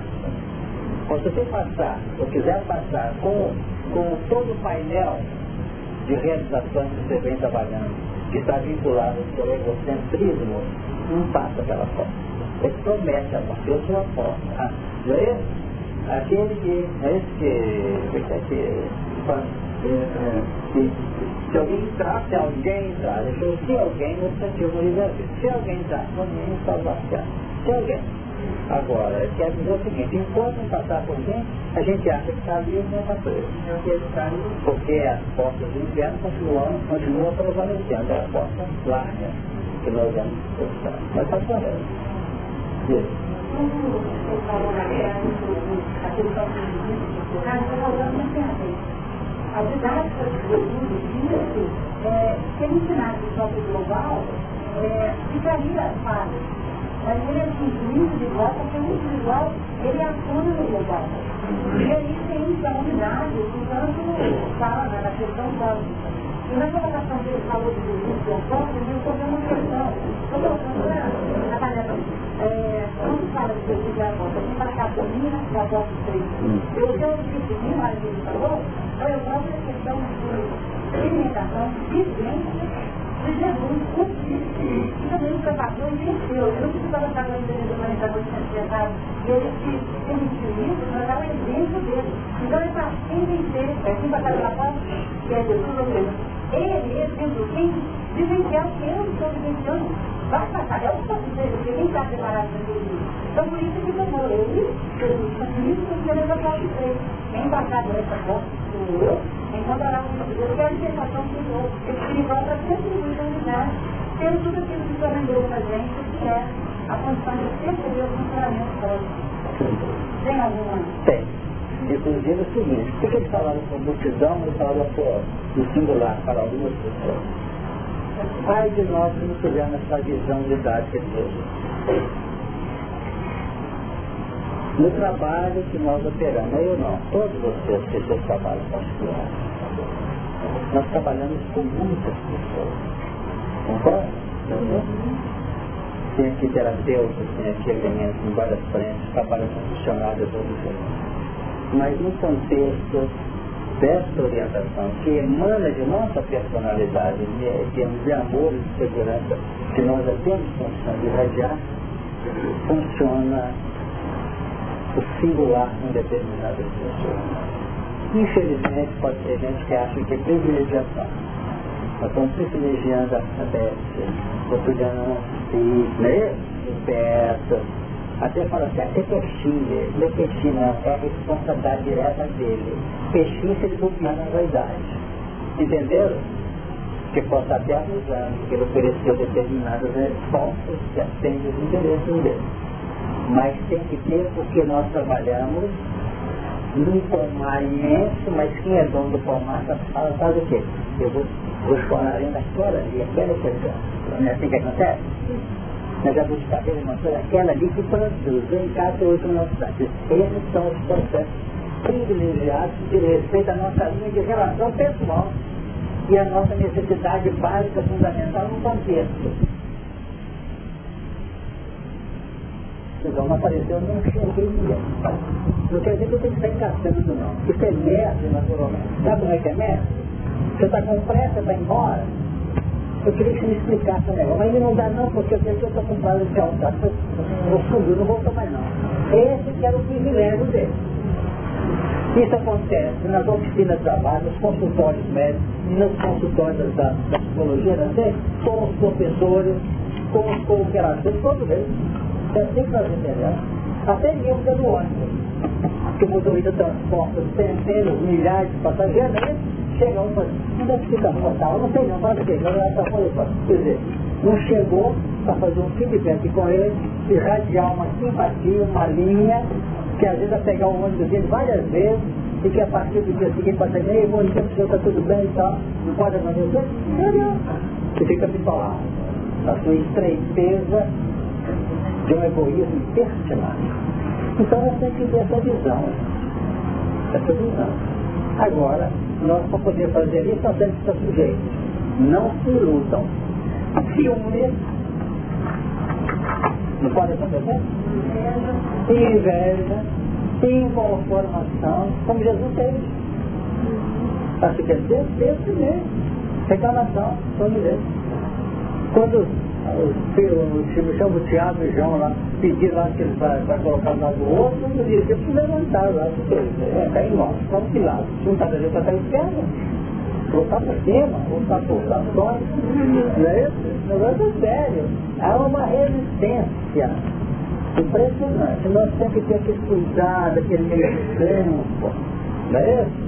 Quando você passar, ou quiser passar com, com todo o painel de realizações que você vem trabalhando, que está vinculado ao seu egocentrismo, não passa pela porta. Ele promete a porta, eu sou a porta. Ah, não é? Aquele que, é esse que, que, que, que, se alguém entrar, se alguém entrar, se alguém, no sentido do se alguém entrar, não é salvação. Se alguém Agora, quer dizer o seguinte, enquanto não passar por dentro, a gente acha que está livre, não está preso. Porque as portas do inferno continuam, continuam prevalecendo, é a porta larga que nós vamos. Mas está correto. A didática de Jesus disse, é, se ele ensinasse o próprio global, é, ficaria fácil mas ele é individual, porque o individual, ele atua no global. E aí tem a unidade, portanto, fala na questão básica. E na colocação que ele falou de Jesus e apóstolos, eu estou uma questão. Estou colocando na tarefa. Quando fala de Jesus e apóstolos, tem para cá por mim, e apóstolos três. Eu tenho que definir, mas ele falou, eu mostro a questão de alimentação, vivência, de Jesus. E também o venceu. Eu não precisava estar com ele do manejador de secretário. E ele se permitiu isso para dar o exemplo dele. Então ele está sem vencer, é assim para cada palavra, que é Jesus ou mesmo. Ele, quem vivenciar o que eu estou vivenciando, vai passar. É o eu dizer, porque quem está preparado para isso. Então por isso que tomou ele, Jesus, por isso que ele pode ser. Quem passar dessa porta, sou eu, enquanto orar com Deus, que é a sensação que o outro espiritual para contribuir com a unidade, tendo tudo aquilo que o Senhor lembrou para a gente, que é a condição de perceber o funcionamento próximo. Tem alguma? Tem. Inclusive o seguinte, por que eles falaram com multidão e falaram no singular para algumas pessoas? Ai de nós que não tivermos essa visão de idade que seja. No trabalho que nós operamos, eu não, todos vocês que seus trabalhos particulares, nós trabalhamos com muitas pessoas. Concorda? Tem aqui terapeutas, tem aqui elementos em várias frentes, trabalham com funcionários ou Mas no contexto dessa orientação que emana de nossa personalidade, em termos de amor e de segurança, que nós já temos condição de irradiar, funciona o singular em determinadas pessoas. Infelizmente, pode ter gente que acha que é privilegiação. Nós estamos privilegiando a BS, cotidiano, né? perto. Até fala assim, até peixinho, não é peixinho, não, é a responsabilidade direta dele. Peixinho se ele copiar na vaidade. Entenderam? que possa até abusar, porque ele ofereceu determinadas respostas que atendem os interesses dele. Mas tem que ter porque nós trabalhamos num pomar imenso, mas quem é dono do pomar fala, faz o quê? Eu vou, vou escolar ainda aquela ali, aquela questão. Não é assim que acontece? Na jabuticabeira, uma coisa, aquela ali que produz, em casa outro não cidade. Esses são os processos privilegiados de respeito à nossa linha de relação pessoal e a nossa necessidade básica, fundamental no contexto. Então não apareceu, nem enxerguei ninguém. Não quer dizer que eu tenho que sair caçando, não. Isso é merda, naturalmente. Sabe como é que é merda? Você está com pressa para ir embora? Eu queria que você me explicasse negócio. Mas não dá não, porque eu sei que eu estou com prazo de altar. Eu subi, não vou tomar não. Esse que era o privilégio dele. Isso acontece nas oficinas de trabalho, nos consultórios médicos, nos consultórios da, da psicologia, não sei, com os professores, com os cooperadores, todos eles. É assim que nós entendemos. Até mesmo dando ônibus. Que o motorista transporta centenas, milhares de passageiros, né? chega um e fala, onde é que fica a portal? Não sei não, para que não é para Quer dizer, não chegou para fazer um feedback com ele, irradiar uma simpatia, uma linha, que às vezes vai pegar o ônibus dele várias vezes, e que a partir do dia seguinte passa ei, bom dia, o senhor está tudo bem e tal, não pode acontecer? Não, não. Você fica bitolado. A sua estreiteza de um egoísmo persinável. Então nós temos que ter essa visão. Essa visão. Agora, nós para poder fazer isso, nós temos que estar sujeitos. Não se iludam. Ciúmes não pode acontecer? E inveja, inconformação, como Jesus fez. Para se perder, Deus mesmo. Reclamação, como Deus. Quando o chama o Tiago e João lá, pedir lá que eles vai, colocar lado do outro, eu disse, eu preciso levantar lá, porque é, tá em nós, vamos que lado. Se não está da está esquerda voltar para cima, voltar para pulsações, não é isso? O negócio é sério. Há uma resistência impressionante. Nós temos que ter aquele cuidado, aquele meio tempo, não é isso?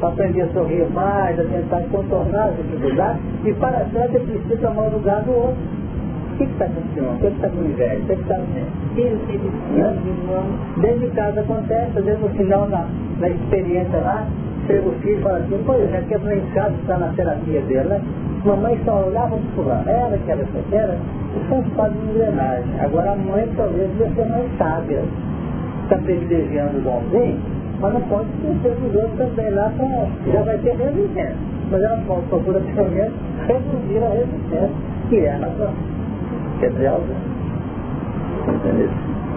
Para aprender a sorrir mais, a tentar contornar as dificuldades, e para tanto é preciso tomar o lugar do outro. O que está acontecendo? O que está com inveja? O que está Dentro de casa acontece, às vezes no final, na, na experiência lá, chega o filho e fala assim, pois é, que a em casa está na terapia dele, né? Mamãe só olhava para fulano, era que era essa era, isso é um estado de engrenagem. Agora a mãe talvez ser mais sábia. Está privilegiando o bonzinho, mas não pode esquecer dos outros também lá, pra, já vai ter resistência. Mas ela pode procurar pelo menos reduzir a resistência, que é a nossa. Quer dizer algo?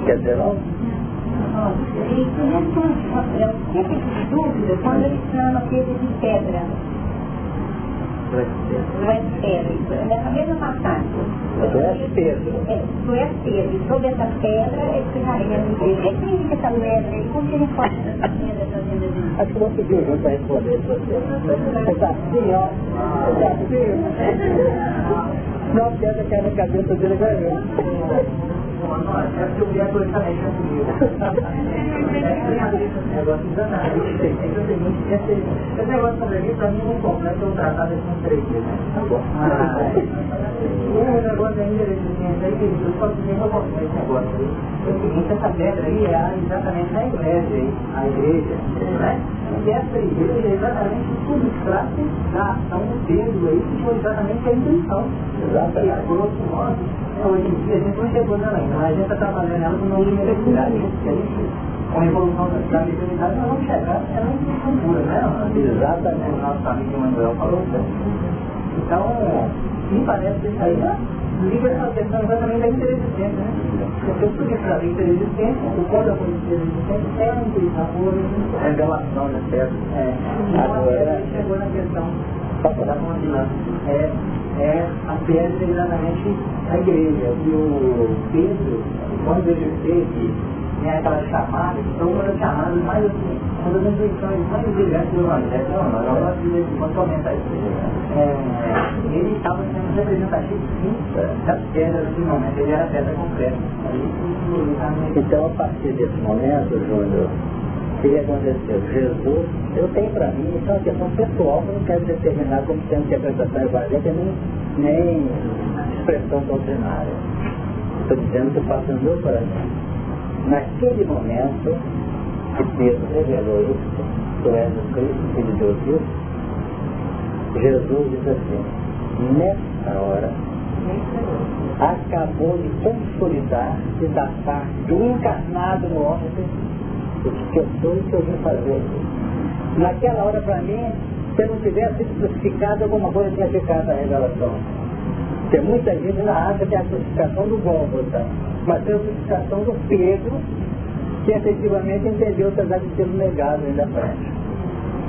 Quer dizer algo? E eu sempre dúvida quando ele chama Pedro de pedra. Não é pedra, nessa mesma passagem. Tu és Pedro. É, tu és Pedro. Sobre essa pedra, ele ficaria no Deus. O que significa essa pedra? E como que ele essa pedra? Acho que você viu junto para responder isso. Você está assim, ó. Você está assim. Não, a pedra cai na cabeça dele ganhou. É porque eu queria corretamente comigo. Negócio danado. Esse negócio sobre mim, pra mim, não completa o tratado com três dias, né? Tá bom. O negócio ainda, que eu só que eu gosto desse negócio aí. É o seguinte, essa pedra aí é exatamente a igreja aí, a igreja, né? E essa igreja é exatamente o substrato da ação do Pedro aí, que foi exatamente a intenção. Exatamente. A hoje em dia a gente não chegou nela ainda, mas a gente está trabalhando nela com uma universidade, com a evolução da mediunidade nós vamos chegar é uma estrutura, né? Exatamente. O nosso amigo Manuel falou Então, me parece que isso aí né? liga essa questão exatamente da interexistência, né? Porque o sujeito da interexistência, o código da interexistência é uma intuição é revelação, né? Certo? É. Então, Agora, chegou na questão da condição. É, é a pedra exatamente a igreja. E o Pedro, quando ele teve né, aquela chamada, que foi uma das chamadas mais assim, uma das intuições mais brilhantes do Evangelho. Não, não, gosto de quando comentar isso. É, ele estava sendo representativo sim das pedras do momento, ele era pedra concreta. Então a partir desse momento, Júnior, O que aconteceu? Jesus, eu tenho para mim, isso é uma questão pessoal, eu não quero determinar como sendo interpretação evangélica, nem, nem expressão doutrinária. Estou dizendo que faço no meu coração. Naquele momento que Pedro revelou isso, tu és o Cristo, Filho de Deus Jesus diz assim, nessa hora, acabou de consolidar-se da parte do encarnado no homem que eu sou e que eu vim fazer. Naquela hora, para mim, se eu não tivesse crucificado, alguma coisa tinha ficado a revelação. Porque muita gente não acha que é a crucificação do Gólgota, mas é a crucificação do Pedro, que efetivamente entendeu que apesar de ter negado ainda frente.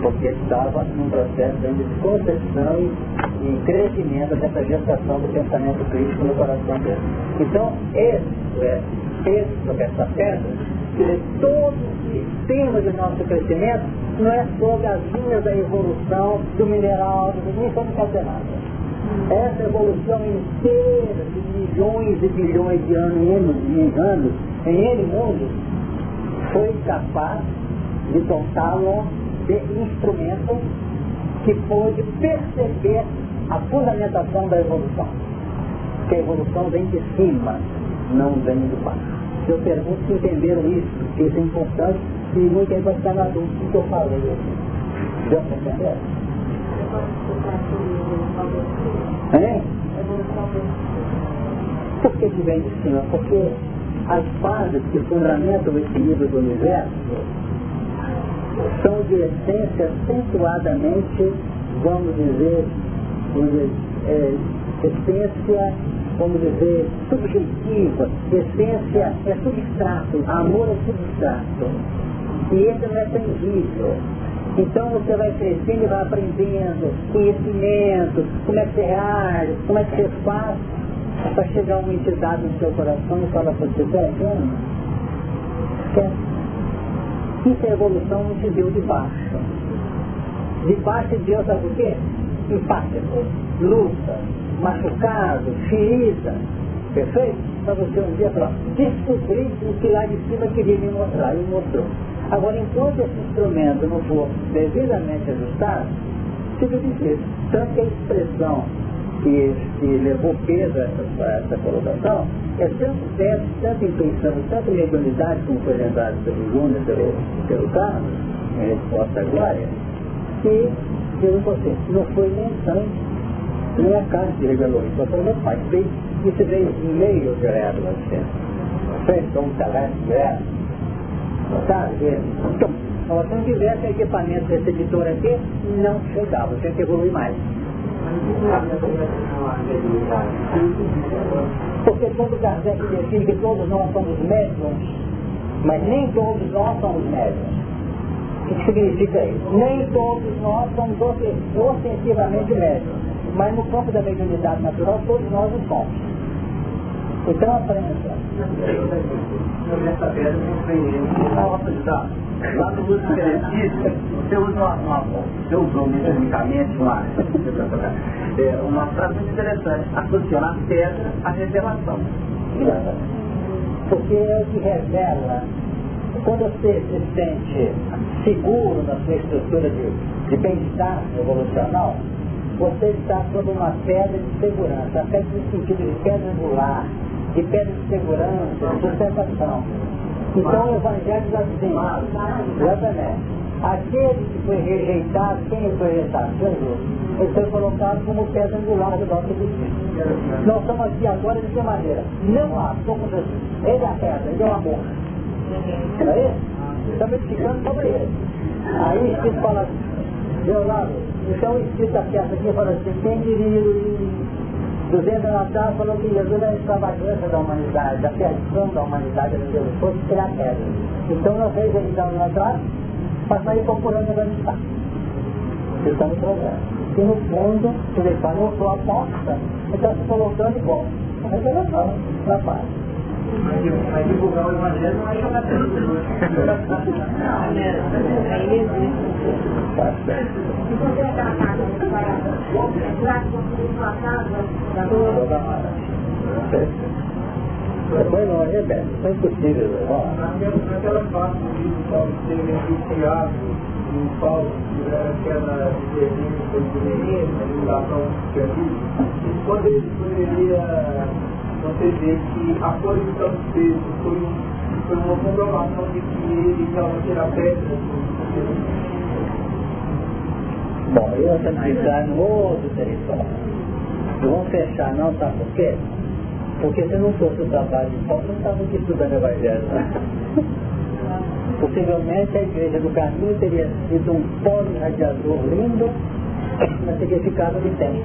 Porque estava num processo de concepção e, e crescimento dessa gestação do pensamento crítico no coração dele. Então, esse é, esse, essa pedra, que todo tema do nosso crescimento não é sobre as linhas da evolução do mineral, do nem fazer nada. Essa evolução inteira de milhões e bilhões de anos em anos, em N mundo, foi capaz de dotá-lo de instrumento que pôde perceber a fundamentação da evolução. Que a evolução vem de cima, não vem de baixo. Eu pergunto se entenderam isso, porque isso é importante e muita gente vai ficar na dúvida do que eu falei. Deu para entender? Hein? Por que, que vem de cima? Porque as fases que fundamentam o equilíbrio do universo são de essência acentuadamente, vamos dizer, vamos dizer é, essência vamos dizer, subjetiva, essência é substrato, amor é substrato. E esse não é tangível. Então você vai crescendo e vai aprendendo conhecimento, como é que você reage, como é que você faz para chegar uma entidade no seu coração e falar para você, vendo? Isso é evolução não se deu de baixo. De baixo de Deus sabe o quê? Empático, luta, machucado, ferida, perfeito? Para você um dia falar, descobrir o que lá de cima queria me mostrar, e mostrou. Agora, enquanto esse instrumento não for devidamente ajustado, fica difícil. Tanto que a expressão que, que levou peso a essa, essa colocação é tanto teto, tanto intenção, tanto mediunidade, como foi lembrado pelo Júnior, pelo, pelo Carlos, em resposta à glória, que, que não, não foi nem sangue nem a carne que revelou isso, foi meu pai. Fez, isso veio em meio direto de dentro. Fez um talento direto. Sabe? Então, se não tivesse equipamento desse editor aqui, não chegava, tinha que evoluir mais. Porque quando Kardec define que todos nós somos médiums, mas nem todos nós somos médiums. O que significa isso? Nem todos nós somos ostensivamente médiums mas no campo da mediunidade natural todos nós o somos. Então aprenda. Nessa pedra tem Lá no uso espiritismo, você usa uma, uma, você usou mediunicamente uma, é, uma frase muito interessante, associando a pedra à revelação. Porque é o que revela, quando você se sente seguro na sua estrutura de, de bem-estar evolucional, você está sob uma pedra de segurança, até no sentido de pedra angular, de pedra de segurança, de sustentação. Então o Evangelho diz assim, exatamente, aquele que foi rejeitado, quem foi rejeitado? Ele foi colocado como pedra angular do nosso destino. Nós estamos aqui agora de que maneira? Não há, somos Jesus. Ele é a pedra, ele é o amor. Não é isso? Estamos ficando sobre ele. Aí Espírito fala, meu lado, então o Espírito peça aqui fala assim, quem diria 200 anos atrás falou que Jesus é a extravagância da humanidade, a perdição da humanidade era Deus, fosse criar pedra. Então nós anos atrás para sair procurando onde está. Está no programa. E no fundo, ele sou a porta, então se colocando igual. A revelação, na paz. Mas divulgar o evangelho não é jogar. Não, né? Se você é tratado para lá que você sua casa, Toda hora. Foi longe, Beto. Foi impossível. Naquela parte do Paulo ser beneficiado, o Paulo tiver aquela experiência de menino, a limitação que havia, quando ele poderia conceber que a posição dele foi, foi uma comprovação de que ele realmente era pedra. Bom, eu vou entrar no outro território. Vamos fechar não, sabe por quê? Porque se não fosse o trabalho de Paulo, não estava aqui estudando o Evangelho. Né? Possivelmente a igreja do caminho teria sido um polo radiador lindo, mas teria ficado de tempo.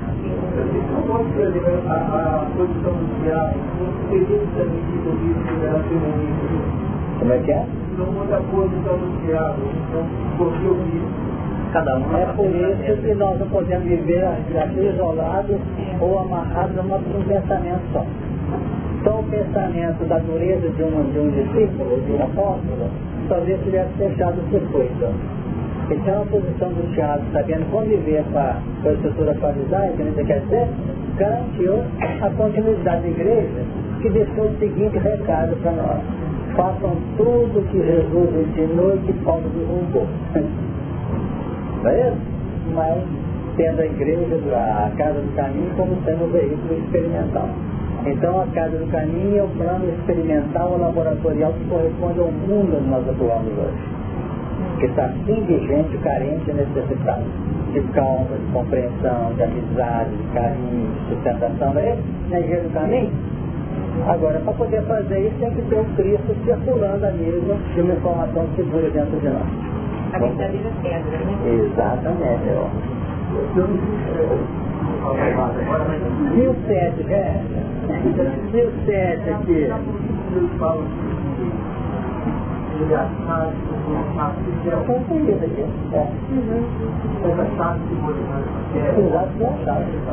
Como é que é? Não muda a posição do diabo, então porque. Cada um é por isso que nós não podemos viver aqui isolados ou amarrados a um pensamento só. Só o pensamento da dureza de um, de um discípulo, de um apóstolo, talvez tivesse fechado o circuito. Então a posição do Tiago, sabendo conviver com a, com a estrutura farisaica, né, quer dizer, garantiu a continuidade da igreja, que deixou o seguinte recado para nós. Façam tudo que Jesus ensinou e que Paulo derrubou. Não é isso? Mas tendo a igreja, a casa do caminho, como sendo um veículo experimental. Então a Casa do Caminho é o plano experimental laboratorial que corresponde ao mundo onde nós atuamos hoje. Que está assim de gente carente e necessitado. De calma, de compreensão, de amizade, de carinho, de sustentação. É na Igreja do Caminho? Agora, para poder fazer isso, tem que ter o Cristo circulando a mesma de uma informação segura dentro de nós. A verdadeira pedra, né? Exatamente, ó. E o sete, é? E o sete aqui? Concluído aqui. É. Exato, é a chave.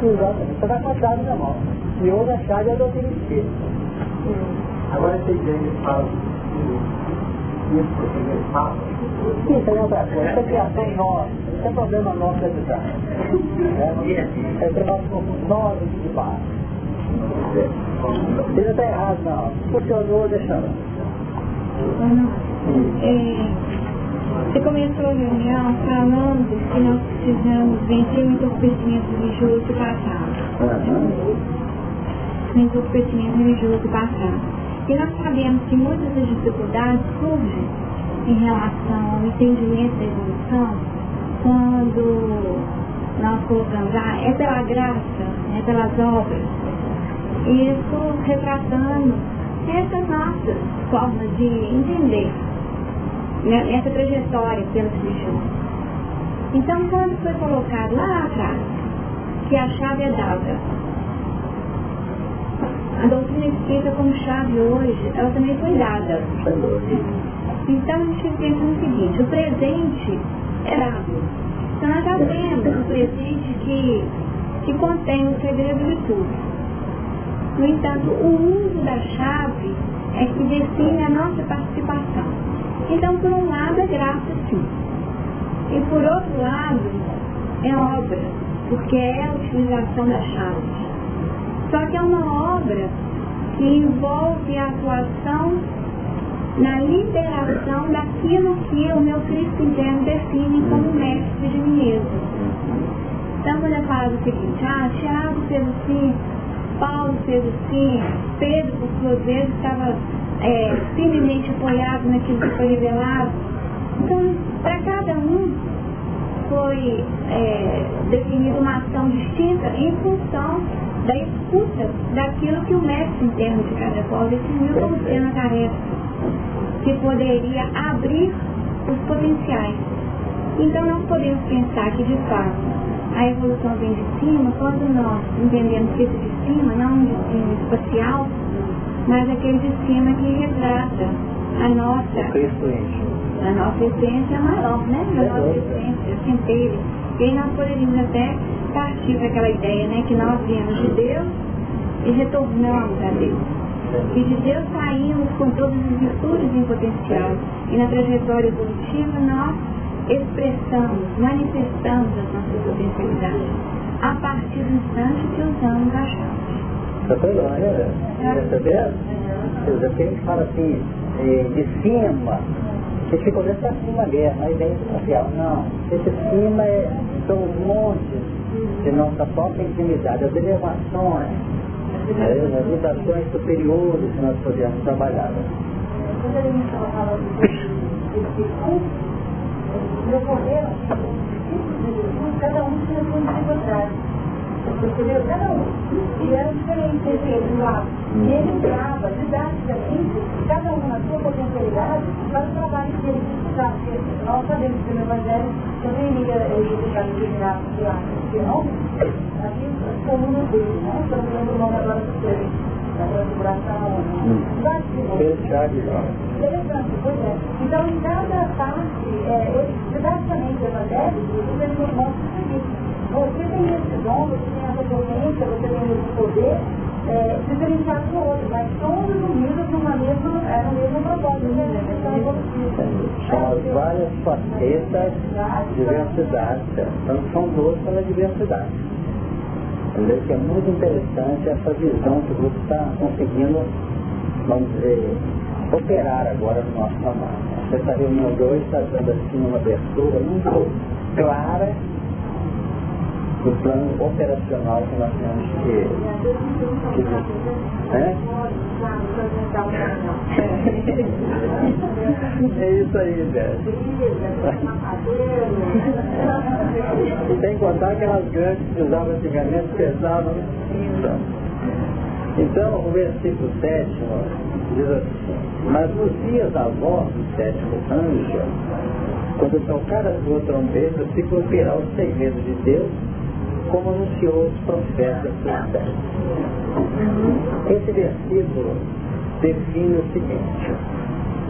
Exatamente. Você está com a chave na mão. E hoje a chave é a doutrina espírita. Agora essa ideia de fala isso porque ele fala. Isso é outra coisa. Isso é criação nossa. Isso é problema nosso de editar. É, é problema nós de baixo. Ele não está errado não. Funcionou, É, você começou a reunião falando que nós precisamos vencer o entorpecimento religioso do passado. Uhum. O entorpecimento religioso do passado. E nós sabemos que muitas das dificuldades surgem em relação ao entendimento da evolução quando nós colocamos, ah, é pela graça, é pelas obras. Isso retratando essas nossas formas de entender né, essa trajetória pelos religiosos. Então, quando foi colocado lá atrás que a chave é dada, a doutrina espírita como chave hoje, ela também foi dada. Então, a gente pensa no seguinte, o presente é dado. Então, nós já temos um presente que, que contém o segredo de tudo. No entanto, o uso da chave é que define a nossa participação. Então, por um lado, é graça, sim. E por outro lado, é obra, porque é a utilização da chave. Só que é uma obra que envolve a atuação na liberação daquilo que o meu Cristo interno define como mestre de mim mesmo. Então, quando eu falo o seguinte, ah, Tiago fez assim, Paulo fez assim, Pedro, por sua vez, estava é, firmemente apoiado naquilo que foi revelado. Então, para cada um foi é, definida uma ação distinta em função da escuta daquilo que o mestre interno de cada qual definiu como sendo a tarefa que poderia abrir os potenciais. Então nós podemos pensar que de fato a evolução vem de cima, quando nós entendemos que esse de cima não é um espacial, mas aquele de cima que retrata a nossa, a nossa essência maior, né? A nossa essência centelha. E aí nós poderíamos até partir daquela ideia, né? Que nós viemos de Deus e retornamos a Deus. E de Deus saímos com todas as virtudes em potencial. E na trajetória evolutiva nós expressamos, manifestamos as nossas potencialidades a partir do instante que usamos a chave. Foi longe, né? Que a gente fala assim, de cima, você fica olhando para cima mesmo, aí vem social. Não, esse cima é, são os montes de nossa própria intimidade, as elevações, é, as vibrações superiores que nós podemos trabalhar. Quando a gente estava falando desse me ocorreram cada um tinha sua dificuldade. Entendeu? Cada um. E era diferente entre eles E ele usava didaticamente, cada um na sua potencialidade, para o trabalho que ele precisava. Porque nós sabemos que no Evangelho também iria edificar e eliminar porque não, aqui como no Deus, né? Estamos vendo o nome agora do Deus. Da. Interessante, pois é. Então, em cada parte, é, didaticamente evangélico, ele nos mostra o seguinte. Você tem esse dom, você tem essa potência, você tem esse poder, diferenciado do outro, mas todos unidos numa mesma, é, no mesmo propósito, né? São as várias facetas, diversidade, então são duas pela diversidade. Entendeu? Que é muito interessante essa visão que o grupo está conseguindo, vamos dizer, operar agora no nosso trabalho. Essa reunião de hoje está dando assim uma abertura muito clara do plano operacional que nós temos que, que é? é isso aí, Zé. Sem contar aquelas grandes que usavam antigamente, pesavam. Então, o versículo sétimo diz assim, mas nos dias da voz do sétimo anjo, quando tocar a sua trombeta, se cumprirá o segredo de Deus, como anunciou os profetas Esse versículo define o seguinte,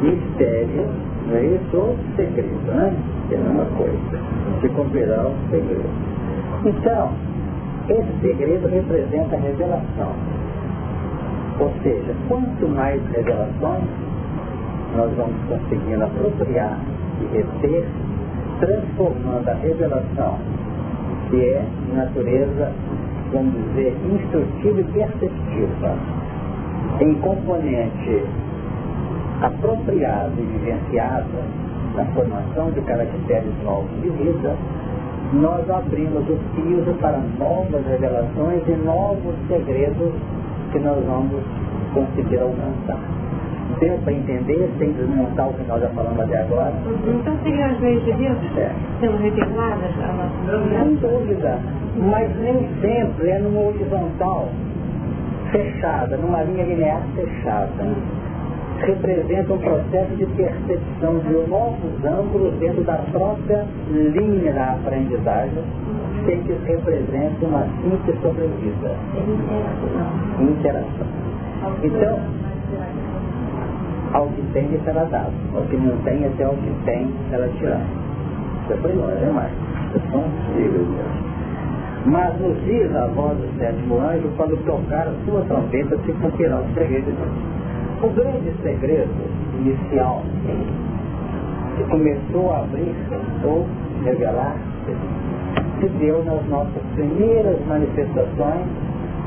mistério, não é isso? Ou segredo, né? É a mesma coisa. Se cumprirá o segredo. Então, esse segredo representa a revelação ou seja, quanto mais revelações nós vamos conseguindo apropriar e reter, transformando a revelação, que é natureza, vamos dizer, instrutiva e perceptiva, em componente apropriado e vivenciado na formação de caracteres novos de vida, nós abrimos o piso para novas revelações e novos segredos que nós vamos conseguir alcançar. Deu para entender sem desmontar o que nós já falamos até agora? Então seriam as leis de Deus é. sendo reveladas a nossa? Sem dúvida, mas nem sempre é numa horizontal fechada, numa linha linear fechada. Representa um processo de percepção de novos ângulos dentro da própria linha da aprendizagem tem que representa uma simples sobrevida. Interação. Então, ao que tem lhe será dado. Ao que não tem, até ao que tem será tirado. Você foi longe, né, Marcos? Mas nos dias a voz do sétimo anjo, quando tocar a sua trombeta, se cumprirá o segredo. O grande segredo inicial que começou a abrir ou revelar se deu nas nossas primeiras manifestações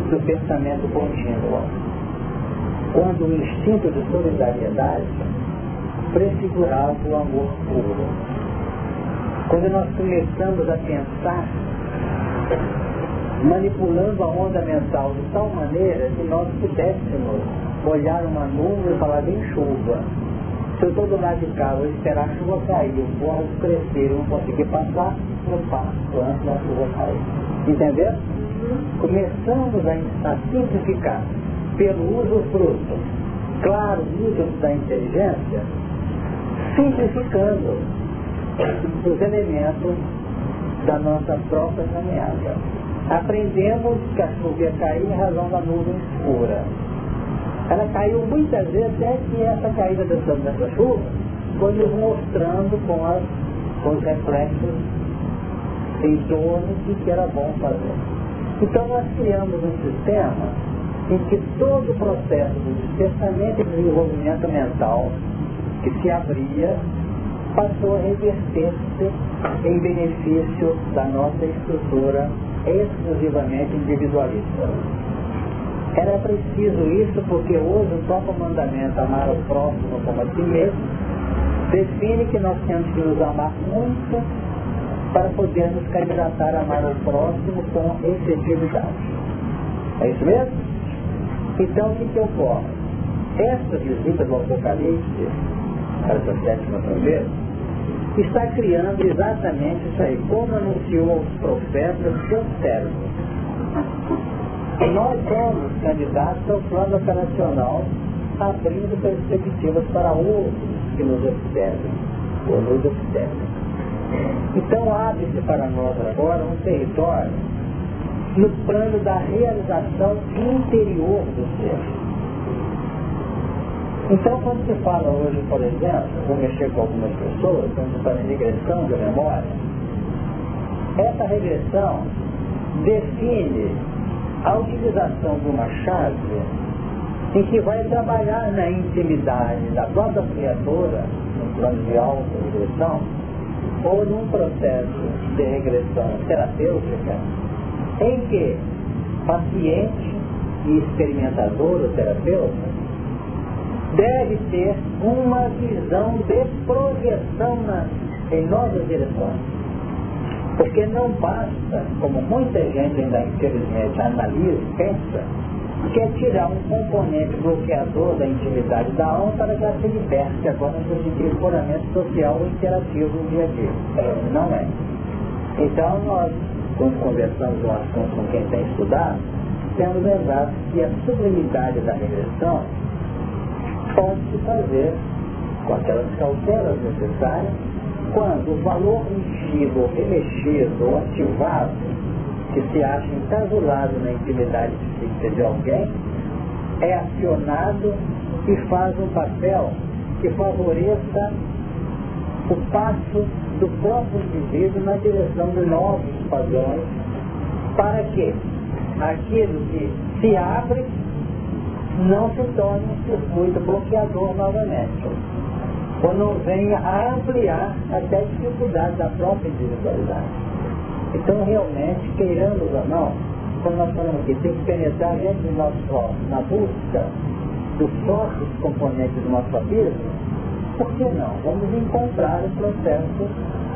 do pensamento contínuo. Quando o instinto de solidariedade prefigurava o amor puro. Quando nós começamos a pensar manipulando a onda mental de tal maneira que nós pudéssemos olhar uma nuvem e falar em chuva. Se eu estou do lado de vou esperar a chuva cair, eu vou crescer, eu não conseguir passar, eu passo antes da chuva cair. Entendeu? Começamos a, a simplificar pelo uso fruto, claro, uso da inteligência, simplificando os elementos da nossa própria caminhada. Aprendemos que a chuva ia cair em razão da nuvem escura ela caiu muitas vezes até que essa caída dessa, dessa chuva foi nos mostrando com, as, com os reflexos torno de que era bom fazer. Então nós criamos um sistema em que todo o processo do despertamento e desenvolvimento mental que se abria passou a reverter-se em benefício da nossa estrutura exclusivamente individualista. Era preciso isso porque hoje o próprio mandamento amar o próximo como a si mesmo define que nós temos que nos amar muito para podermos candidatar a amar o próximo com efetividade. É isso mesmo? Então o que, que ocorre? Esta visita do Apocalipse, para essa sétima trombeta, está criando exatamente isso aí, como anunciou aos profetas seus servos. Nós somos candidatos ao plano operacional, abrindo perspectivas para outros que nos observam, ou nos observam. Então abre-se para nós agora um território no plano da realização interior do ser. Então, quando se fala hoje, por exemplo, vou mexer com algumas pessoas, quando se fala em regressão de memória, essa regressão define a utilização de uma chave em que vai trabalhar na intimidade da própria criatura, no plano de auto-regressão, ou num processo de regressão terapêutica, em que paciente e experimentador, o terapeuta, deve ter uma visão de projeção na, em novas direções. Porque não basta, como muita gente ainda infelizmente analisa, pensa, que é tirar um componente bloqueador da intimidade da alma para que ela se liberte agora no sentido de foramento social ou interativo no dia a dia. Não é. Então nós, quando conversamos o assunto com quem tem estudado, temos lembrado que a sublimidade da regressão pode-se fazer com aquelas cautelas necessárias. Quando o valor mexido, remexido ou ativado que se acha encasulado na intimidade de alguém é acionado e faz um papel que favoreça o passo do próprio indivíduo na direção de novos padrões para que aquilo que se abre não se torne um circuito bloqueador novamente ou não venha a ampliar até a dificuldade da própria individualidade. Então, realmente, queiramos ou não, como nós falamos aqui, tem que penetrar dentro do nosso corpo na busca dos fortes componentes do nosso abismo, por que não? Vamos encontrar o processo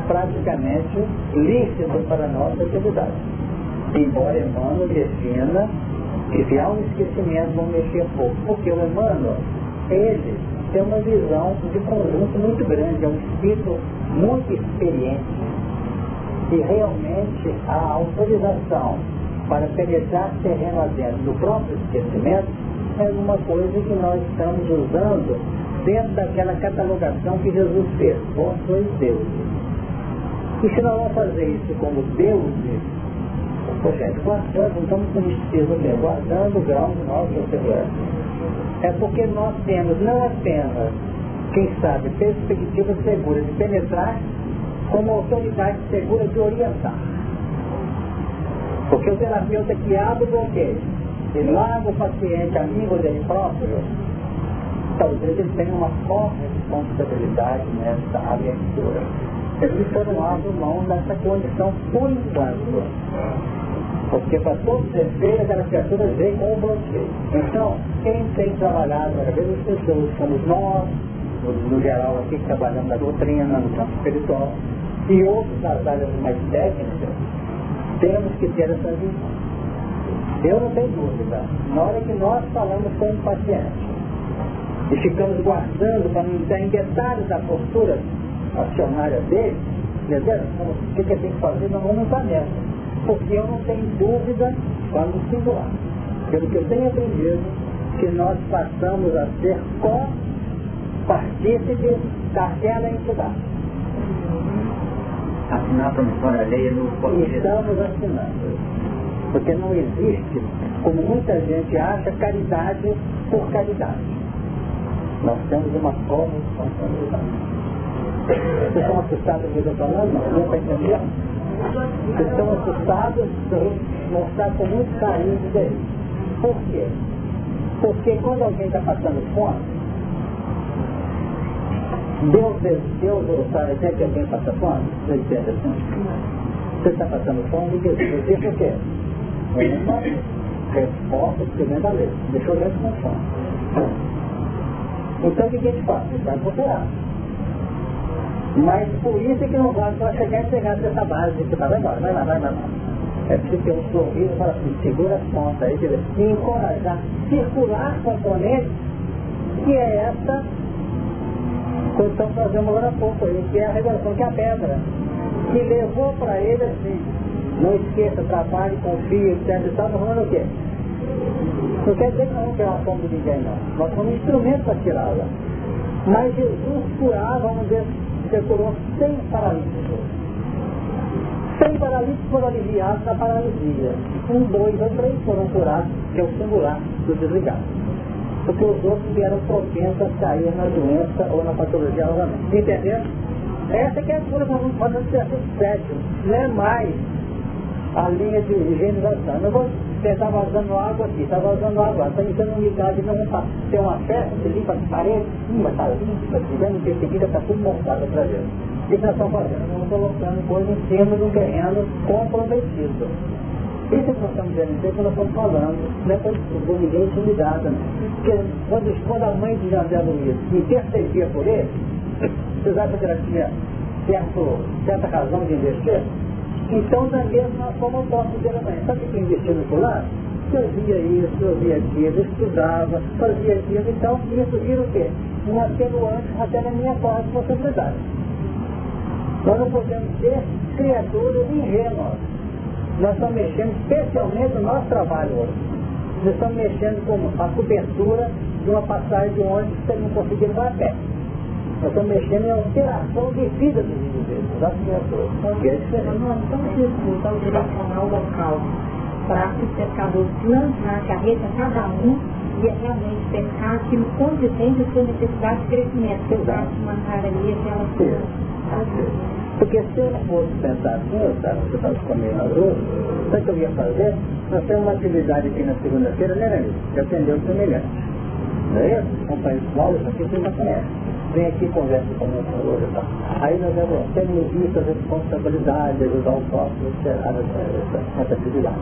praticamente lícito para a nossa atividade. Embora Emmanuel defina que se há um esquecimento, vão mexer pouco. Porque o Emmanuel, ele tem uma visão de conjunto muito grande, é um espírito muito experiente se realmente a autorização para penetrar terreno adentro do próprio esquecimento é uma coisa que nós estamos usando dentro daquela catalogação que Jesus fez. Vós sois deuses. E se nós vamos fazer isso como deuses, gente, guardando, estamos com misticismo mesmo, guardando o grau de nossa segurança. É porque nós temos não apenas, quem sabe, perspectiva segura de penetrar como autoridade segura de orientar. Porque o terapeuta que abre o bloqueio e larga o paciente amigo dele próprio, talvez ele tenha uma forte responsabilidade nessa abertura. Ele só não abre mão dessa condição por enquanto. Porque para todos os efeitos, aquela criatura vem com o bloqueio. Então, quem tem trabalhado, às vezes as pessoas, somos nós, no, geral aqui que trabalhamos na doutrina, no campo espiritual, e outros nas áreas mais técnicas, temos que ter essa visão. Eu não tenho dúvida. Na hora que nós falamos com o paciente e ficamos guardando para não em detalhes da postura acionária dele, entendeu? O que, que tem que fazer? Não vamos estar nessa. Porque eu não tenho dúvida quando singular. Pelo que eu tenho aprendido, que nós passamos a ser co-partícipes daquela entidade assinar a promissória alheia no português. Estamos assinando. Porque não existe, como muita gente acha, caridade por caridade. Nós temos uma corresponsabilidade. Vocês estão assustados com o que eu estou falando? Não, não está entendendo? Vocês estão assustados de mostrar com muito carinho isso daí. Por quê? Porque quando alguém está passando fome, Deus, Deus, Deus sabe até que alguém passa fome? Você entende assim? Você está passando fome, Deus, você por quê? Eu não sabe. Resposta que vem da lei. Eu ver como funciona. Então o que a gente faz? A gente vai procurar. Mas por isso é que não vale só chegar e pegar dessa base que tá, vai embora, vai lá, vai lá. É preciso ter um sorriso para assim, segura as pontas aí, dizer, e encorajar, circular componentes, que é essa que estamos fazendo agora há pouco aí, que é a revelação, que é a pedra, que levou para ele assim, não esqueça, trabalhe, confie, etc. Está falando o quê? Não quer dizer que nós não temos fome de ninguém, não. Nós somos instrumentos para tirá-la. Mas Jesus curava, vamos dizer, você curou 100 paralíticos. 100 paralíticos foram aliviados da paralisia. Um, dois ou três foram curados, que é o singular do desligado. Porque os outros vieram propensos a cair na doença ou na patologia novamente. Entendeu? Essa que é a cura para o ser sério. Não é mais a linha de higienização. Eu vou tentar vazando água aqui, está vazando água, está entrando umidade, não está. Tem uma festa, você limpa as paredes, sim, está limpa, tivendo em seguida está tudo montado outra vez. O que nós estamos fazendo? Estamos colocando coisa em cima um terreno comprometido. Isso que nós estamos dizendo, isso que nós estamos falando, não é para do ninguém intimidado. Né? Porque quando, quando a mãe de José Luiz intercedia por ele, vocês acham que ela tinha certo, certa razão de investir? Então, da mesma forma, eu posso dizer amanhã, sabe que investiu no fulano? Eu via isso, eu via aquilo, estudava, fazia aquilo, então isso vira o quê? Um atenuante até na minha parte de possibilidade. Nós não podemos ser criaturas ingênuas. Nós estamos mexendo especialmente no nosso trabalho hoje. Nós estamos mexendo com a cobertura de uma passagem de ônibus que você não conseguiu levar a pé. Nós estamos mexendo em alteração de vida dos indivíduos, das criaturas. Que é diferente. Nós estamos então direcionar o local para que os pescadores plantar a carreta cada um e é realmente pescar aquilo condizente com a necessidade de crescimento. Que eu gosto de manjar ali aquela coisa. Porque se eu não fosse pensar assim, eu estava, você estava comigo na rua, sabe o que eu ia fazer? Nós temos uma atividade aqui na segunda-feira, né, Lenilson? De atender o semelhante. Não é isso? País Paulo, isso aqui você já conhece vem aqui e conversa com minha senhora. Tá? Aí nós vamos, temos visto a responsabilidade, ajudar o próximo, encerrar essa, atividade.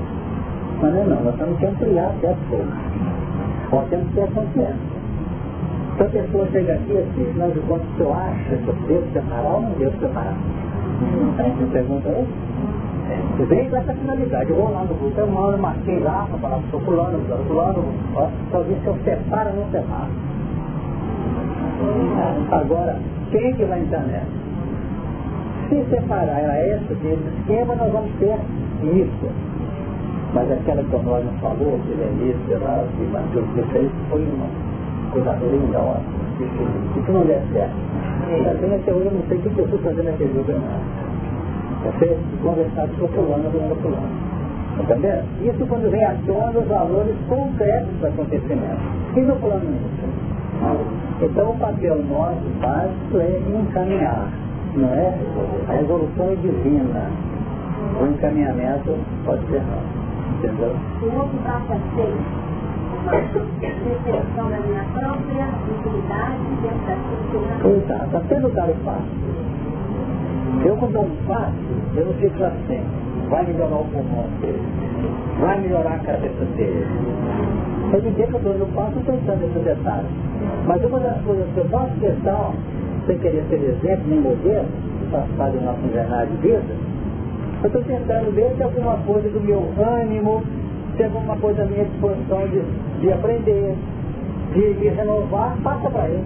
Mas não é não, nós temos que ampliar a pouco. Nós temos que ter consciência. Então a pessoa chega aqui assim, de contas, o senhor acha que eu devo separar ou não devo separar? Você pergunta aí? Você vem com essa finalidade, eu vou lá no grupo, eu marquei lá, para falar, estou pulando, estou pulando, só ver se eu separo ou não separo. Agora, quem é que vai entrar nessa? Se separar a essa desse esquema, nós vamos ter isso. Mas aquela que o não falou, que Lenise, lá, que Matheus, que fez, foi uma coisa linda, ó. Isso não certo. Assim, até hoje eu não sei o que eu estou fazendo naquele lugar. Você conversar com o fulano outro lado. Está entendendo? Isso quando vem à tona os valores concretos do acontecimento. Quem não falando isso? Então o papel nosso básico é encaminhar, não é? A resolução é divina. O encaminhamento pode ser nosso. Entendeu? O outro ser uma reflexão da minha própria utilidade dentro daquilo que Exato, até no dar o passo. Eu quando dou um passo, eu não fico assim, vai melhorar o pulmão dele, vai melhorar a cabeça dele. Ele dizer que eu dou no passo pensando nesse detalhe. Mas uma das coisas que eu faço questão, sem querer ser exemplo nem modelo, parte do nosso enganar de vida, eu estou tentando ver se alguma coisa do meu ânimo, se alguma coisa da minha disposição de, de aprender, de me renovar, passa para ele.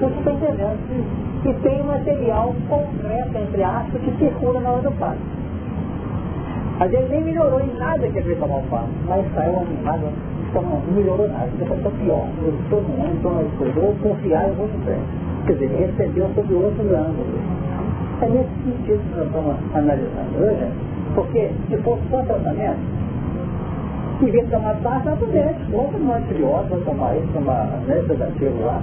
Você está entendendo que, que tem material concreto, entre aspas, que circula na hora do passo. Às vezes nem melhorou em nada que ele tomar o passo, mas saiu animado então não melhorou nada, depois está pior. Todo mundo toma as coisas, ou confiar em outro pé. Quer dizer, recebeu sobre outros ângulos. É nesse sentido que nós estamos analisando hoje, porque se fosse só tratamento, de tomar pasta, é médico, ou tomar antibiótico, ou tomar isso, tomar né, sedativo lá.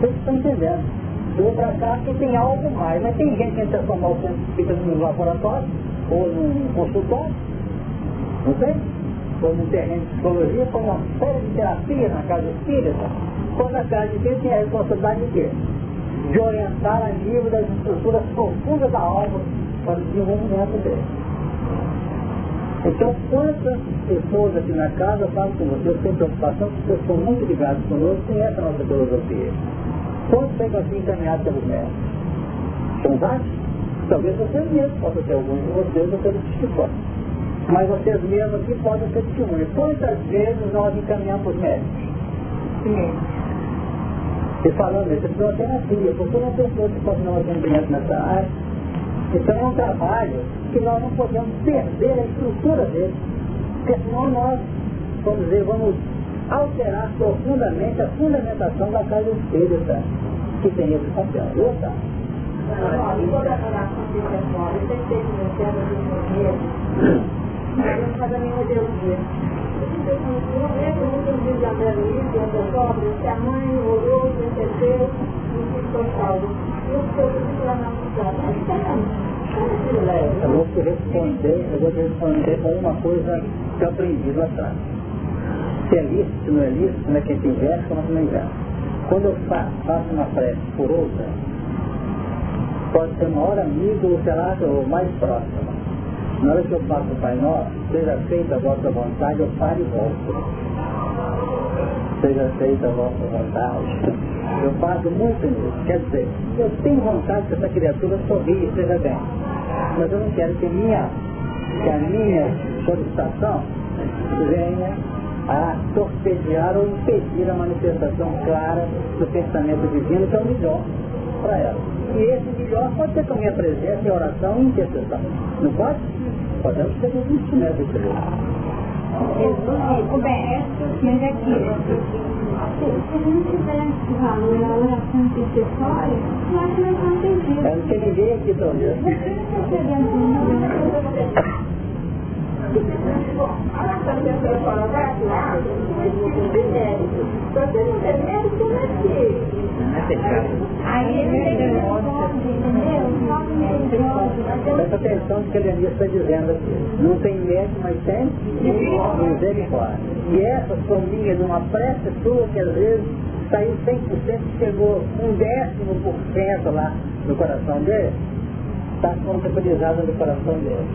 Vocês estão entendendo. Eu para cá que tem algo mais, mas tem gente que quer transformar o centro fica no laboratório ou num consultório. Não sei? Foi no terreno de psicologia, foi uma série de terapia na casa espírita, quando a casa espírita tinha a responsabilidade de quê? De orientar a nível das estruturas profundas da alma para o desenvolvimento dele. Então, quantas pessoas aqui na casa, eu falo com vocês, sem preocupação, porque são muito ligados conosco, conhecem a nossa filosofia. Quantos pegam assim encaminhados pelos médicos? São vários? Talvez vocês mesmos possam ter alguns de vocês, ou pelos testemunhos. Mas vocês mesmos aqui podem ser testemunhas. Quantas vezes nós encaminhamos os médicos? Sim. E falando isso, eu até na filha, porque uma pessoa que pode não atendimento nessa área, então é um trabalho que nós não podemos perder a estrutura dele. Porque senão nós, vamos dizer, vamos alterar profundamente a fundamentação da casa espírita, que tem esse papel. Eu tá. Toda a relação sexual, eu sempre tenho que ter uma eu não. Não é. Eu vou te responder, eu vou te responder com uma coisa que eu aprendi lá atrás. Se é lícito, se não é lícito, como é que inverte, como é que não inverte. Quando eu faço uma prece por outra, pode ser maior amigo ou sei lá, ou mais próximo. Na hora que eu faço o Pai Nosso, seja feita a vossa vontade, eu paro e volto. Seja feita a vossa vontade. Eu faço muito nisso. Quer dizer, eu tenho vontade que essa criatura sorria, seja bem. Mas eu não quero que, minha, que a minha solicitação venha a torpedear ou impedir a manifestação clara do pensamento divino, que é o melhor para ela. E esse melhor pode ser com a minha presença em oração e intercessão. Não pode? Podemos ter um instrumento de Deus. O Beto, mas aqui, se a gente tivesse valor na oração intercessória, eu acho que nós não entendido. Eu não tem ninguém aqui, Tônia. Presta atenção no que a Elias está dizendo aqui. Não tem médico, mas tem misericórdia. E essa sombrinha de uma prece sua que às vezes saiu 100%, chegou um décimo por cento lá no coração dele, está contabilizada no coração dele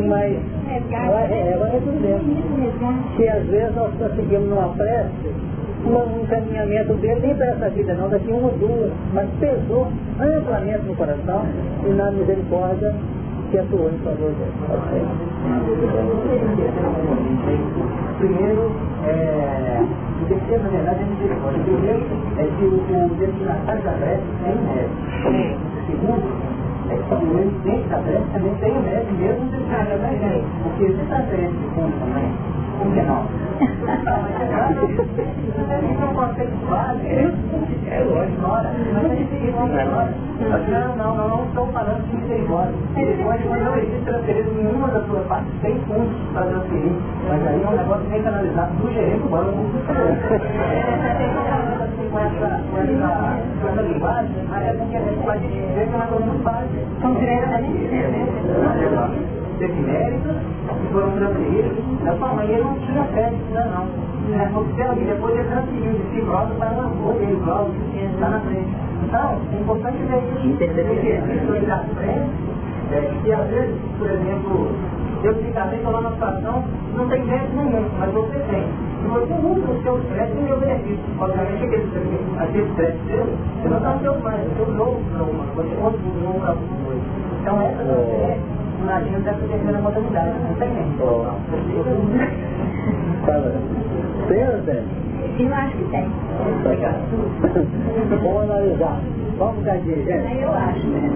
mas vai, é, vai resolvendo. Que às vezes nós conseguimos numa prece um encaminhamento dele, nem para essa vida não, daqui uma ou duas, mas pesou amplamente no coração e na misericórdia que atuou em favor dele. Primeiro, é, o terceiro, na verdade, é misericórdia. Primeiro é que o, o destinatário da prece tem médico. Segundo, é que também dentro da prece também tem o mesmo de carga da gente. Porque se está prece fundo também, por que não? É lógico. Não, não, não, não estou falando de misericórdia. Misericórdia quando não existe transferência nenhuma da sua parte, tem fundos para transferir, mas aí é um negócio bem canalizado do gerente do banco. Com essa, linguagem, mas é a gente que é muito teve méritos que foram transferidos da sua mãe. Ele não tinha crédito ainda não. Né? Observe, depois ele transferiu de si próprio para uma rua dele, que está na frente. Então, é importante ver isso. Entender que existe à frente, é, que às vezes, por exemplo, eu te casei falando uma situação, não tem mérito nenhum, mas você tem. E você usa os seus créditos em meu benefício. Obviamente, aqueles, aqueles créditos seus, você não está seu pai, você usou para uma, você usou para alguma coisa. Então, essa é imagino dessa terceira modalidade, não tem nem. Tem ou tem? Eu acho que tem. Vamos analisar. Só um bocadinho, gente. Eu acho, né?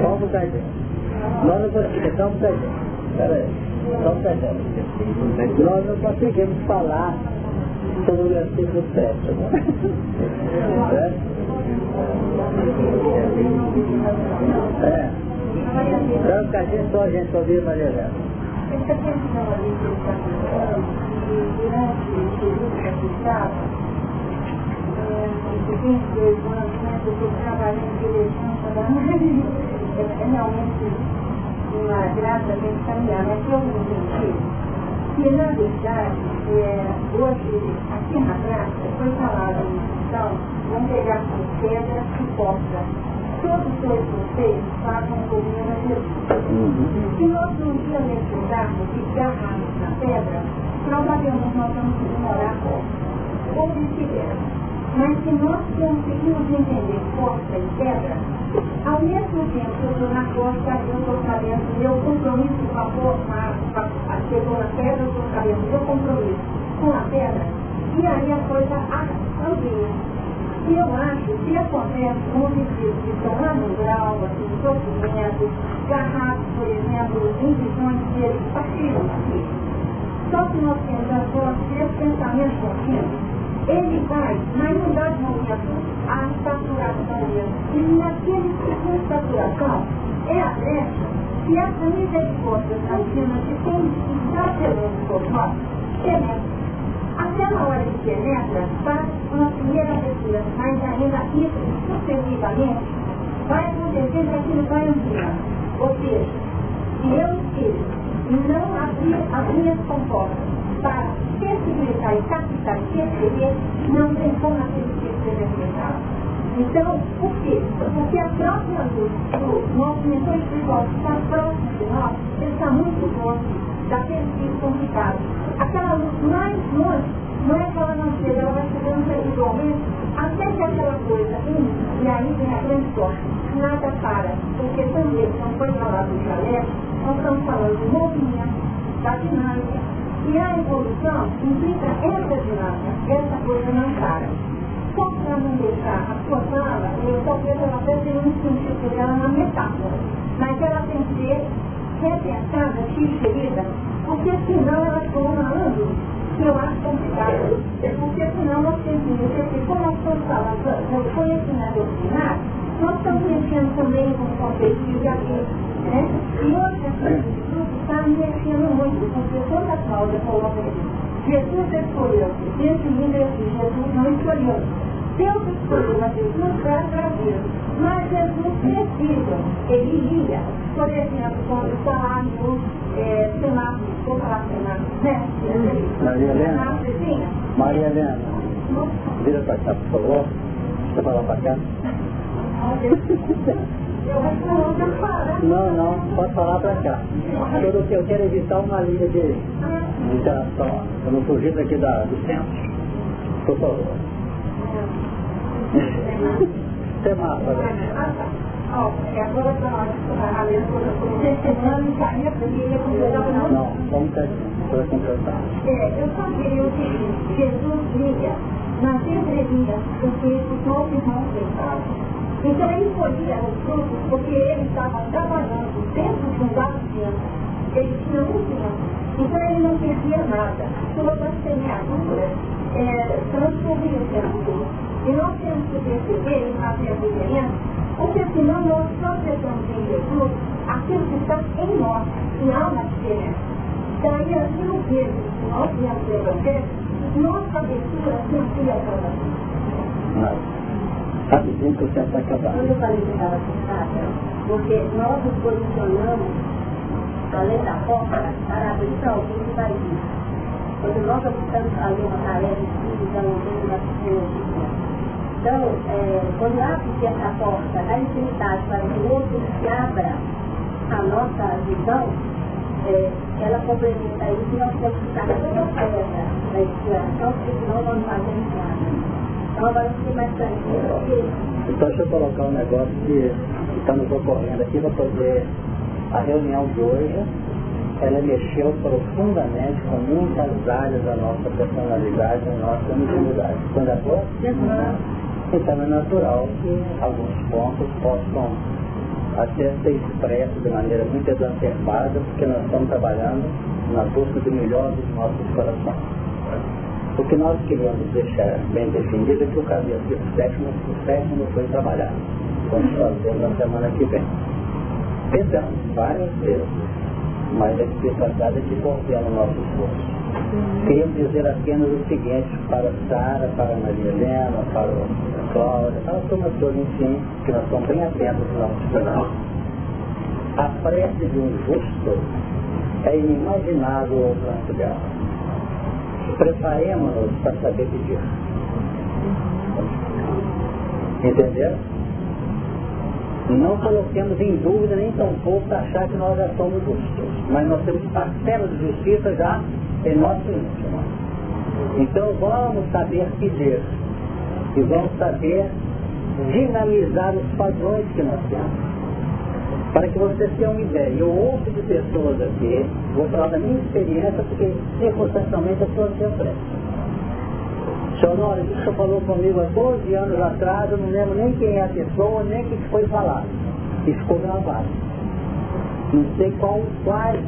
Só um bocadinho. Nós não conseguimos, só um bocadinho. Pera aí. Só um bocadinho. Nós não conseguimos falar sobre o versículo 7. Certo? É. Um bocadinho só, gente, ouvir Maria Helena. Essa questão ali que ele está falando, durante o período da fechada, os 22 anos, né, porque eu em direção para é realmente uma graça bem caminhar, mas eu não entendi que, na verdade, é, hoje, aqui na praça, foi falado no hospital, vamos pegar com pedra e porta todos dois vocês façam comunhão a Jesus. Uhum. Se nós um dia necessitarmos agarrarmos na pedra, provavelmente nós vamos demorar ou vice-versa. Mas se nós conseguimos entender força e pedra, ao mesmo tempo que eu estou na costa, eu estou sabendo meu compromisso com a eu estou na pedra, eu estou sabendo meu compromisso com a pedra, e aí a coisa amplia. E eu acho que acontece com indivíduos que estão lá no grau, assim, sofrimento, garrafos, por exemplo, em visões que eles partilham aqui. Só que nós temos agora três pensamentos contínuos ele vai na unidade momento a saturação mesmo. E naquele segundo saturação é a brecha que essa misericórdia contínua de quem está operando por nós penetra. Aquela hora que penetra, faz uma primeira leitura, mas ainda isso sucessivamente vai acontecer que aquilo vai ampliar. Ou seja, se eu esqueço e não abrir as minhas comportas para sensibilizar e captar e perceber, não tem como aquele tipo ser experimentado. Então, por quê? Porque a própria luz do nosso mentor espiritual que está próximo de nós, está muito longe daquele tipo complicado. Aquela luz mais longe, não é que ela não chega, ela vai chegando até que aquela coisa, e aí vem a grande sorte, nada para, porque também, não foi falado do chalé, nós estamos falando do movimento, da dinâmica, e a evolução implica essa dinâmica, essa coisa não para. Só para não deixar a sua fala, eu talvez ela até tenha um sentido dela na metáfora, mas ela tem que ser repensada, digerida, porque senão ela ficou falando que eu acho complicado. Porque senão nós temos que que como nós estamos falando do conhecimento doutrinário, nós estamos mexendo também com o conceito de aqui, né? E outra coisa, está me mexendo muito, porque quando a Cláudia coloca aqui, Jesus escolheu, dentro de mim Jesus não escolheu. Deus escolheu, mas Jesus vai trazer. Mas Jesus precisa, ele ia, por exemplo, quando no é, semáforo, vou falar semáforo, né? Maria Helena. Maria Helena. Vira para cá, por favor. Deixa eu falar para cá. Não, não, pode falar para cá. Tudo que eu quero evitar uma linha de, de interação. Eu não fugir daqui da, do centro. Por favor. Semáforo. Não, vamos para completar. É, eu só queria o seguinte, Jesus liga nas entrelinhas, porque os nossos irmãos então ele colhia os frutos porque ele estava trabalhando dentro de um tempo. Ele tinha um tempo. Então ele não perdia nada. Todas as semeaduras é, o tempo E nós temos que perceber e fazer a diferença, porque senão nós só tentamos em Jesus aquilo que está em nós, e há uma diferença. Daí mil vezes que nós viemos do Evangelho, nossa abertura se amplia cada vez. Sabe bem que você está acabado. Quando eu falei que estava fechada, porque nós nos posicionamos além da porta para abrir para alguém que vai vir. Quando nós estamos fazer uma tarefa de alguém que vai Então, é, quando abre essa porta da infinidade para que o outro se abra a nossa visão, é, ela complementa isso e nós temos que estar toda pedra da inspiração, porque senão nós não fazemos nada. Então deixa eu colocar um negócio que está nos ocorrendo aqui para poder. A reunião de hoje, ela mexeu profundamente com muitas áreas da nossa personalidade, da nossa intimidade. Quando é bom? Então é natural que alguns pontos possam até ser expressos de maneira muito exacerbada, porque nós estamos trabalhando na busca do melhor dos nossos corações. O que nós queríamos deixar bem definido é que o capítulo sétimo, o sétimo foi trabalhado. Vamos fazer na semana que vem. Pensamos várias vezes, mas a especialidade é que coordena o nosso esforço. Queríamos dizer apenas o seguinte para Sara, para Maria Helena, para a Cláudia, para a turma toda, enfim, que nós estamos bem atentos no nosso canal. A prece de um justo é inimaginável o alcance dela preparemos-nos para saber pedir. Entendeu? E não coloquemos em dúvida nem tampouco achar que nós já somos justos. Mas nós temos parcela de justiça já em nosso íntimo. Então vamos saber pedir. E vamos saber dinamizar os padrões que nós temos. Para que vocês tenham uma ideia, eu ouço de pessoas aqui, vou falar da minha experiência, porque circunstancialmente as pessoas se prestam. Senhor Nora, isso que falou comigo há 12 anos atrás, eu não lembro nem quem é a pessoa, nem o que foi falado. E ficou gravado. Não sei qual, quais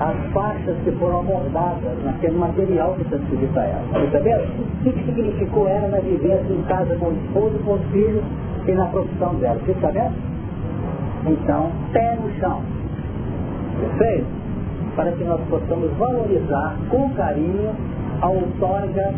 as faixas que foram abordadas naquele material que escreveu para ela. Vendo? O que, que significou ela na vivência em casa com o esposo, com os filhos e na profissão dela? Você está vendo? Então, pé no chão. Perfeito? Para que nós possamos valorizar com carinho a outorga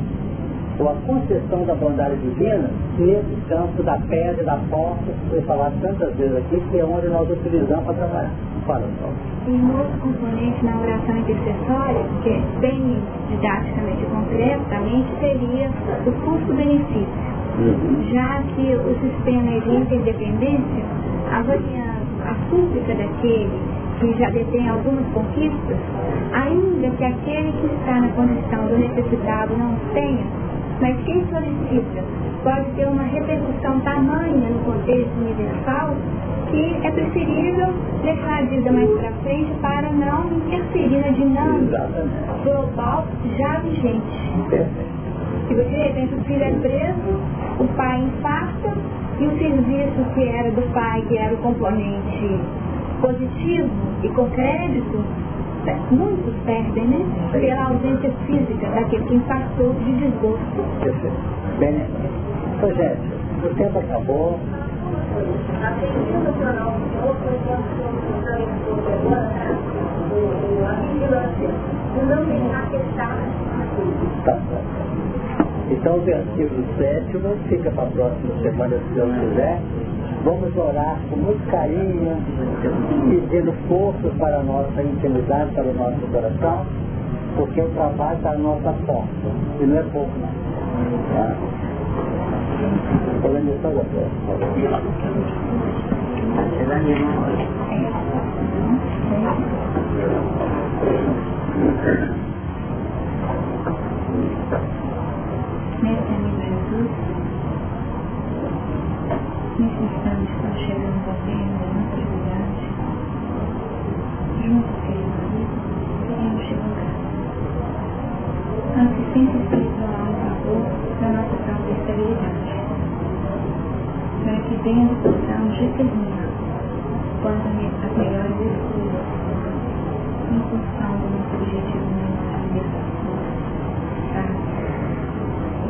ou a concessão da bondade divina nesse campo da pedra, da porta, que foi falado tantas vezes aqui, que é onde nós utilizamos para trabalhar. Fala, Paulo. E um outro componente na oração intercessória, que é bem didaticamente e concretamente, seria o custo-benefício. Uhum. Já que o sistema de interdependência, avaliando a súplica daquele que já detém algumas conquistas, ainda que aquele que está na condição do necessitado não tenha, mas quem solicita pode ter uma repercussão tamanha no contexto universal que é preferível deixar a vida mais para frente para não interferir na dinâmica global já vigente. Se de repente o filho é preso, o pai infarta e o serviço que era do pai, que era o componente positivo e com crédito, muitos perdem, né? Pela ausência física daquele que impactou de desgosto. Bem, Rogério, o tempo acabou. Tá Então o versículo sétimo fica para a próxima semana, se Deus quiser. Vamos orar com muito carinho, pedindo força para a nossa intimidade, para o nosso coração, porque o trabalho está à nossa porta. E não é pouco, não. Tá? Falando isso agora. Mestre Jesus, está chegando governo da nossa cidade, junto, querido amigo, queremos te rogar. A assistência espiritual em favor da nossa para que as melhores escolhas em função do nosso objetivo mental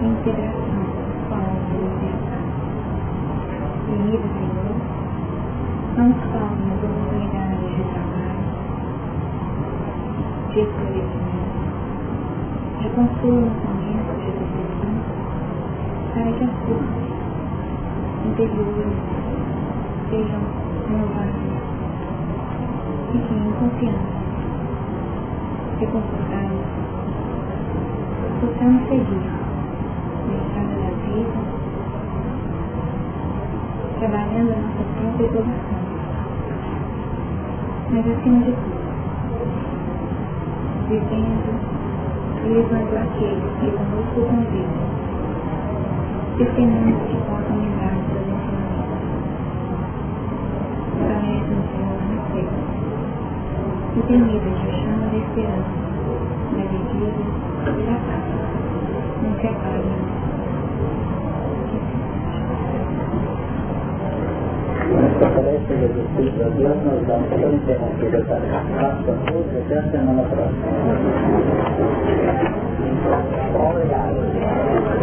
integração com a querido Senhor, não nos faltem as oportunidades de trabalho, de esclarecimento, de consolo nos momentos de decisão, para que as forças interiores sejam renovadas e que em confiança, reconfortados, possamos seguir na da vida trabalhando a nossa própria evolução. Mas acima de tudo, vivendo e levando aqueles que conosco convivem, testemunhos que possam lembrar dos seus ensinamentos. Parece-nos, Senhor, na fé, e temido que chama da esperança, da alegria e da paz, não se Fortalece Jesus Cristo a Deus, nós damos por interrompido essa Faça todos até a semana próxima. Obrigado.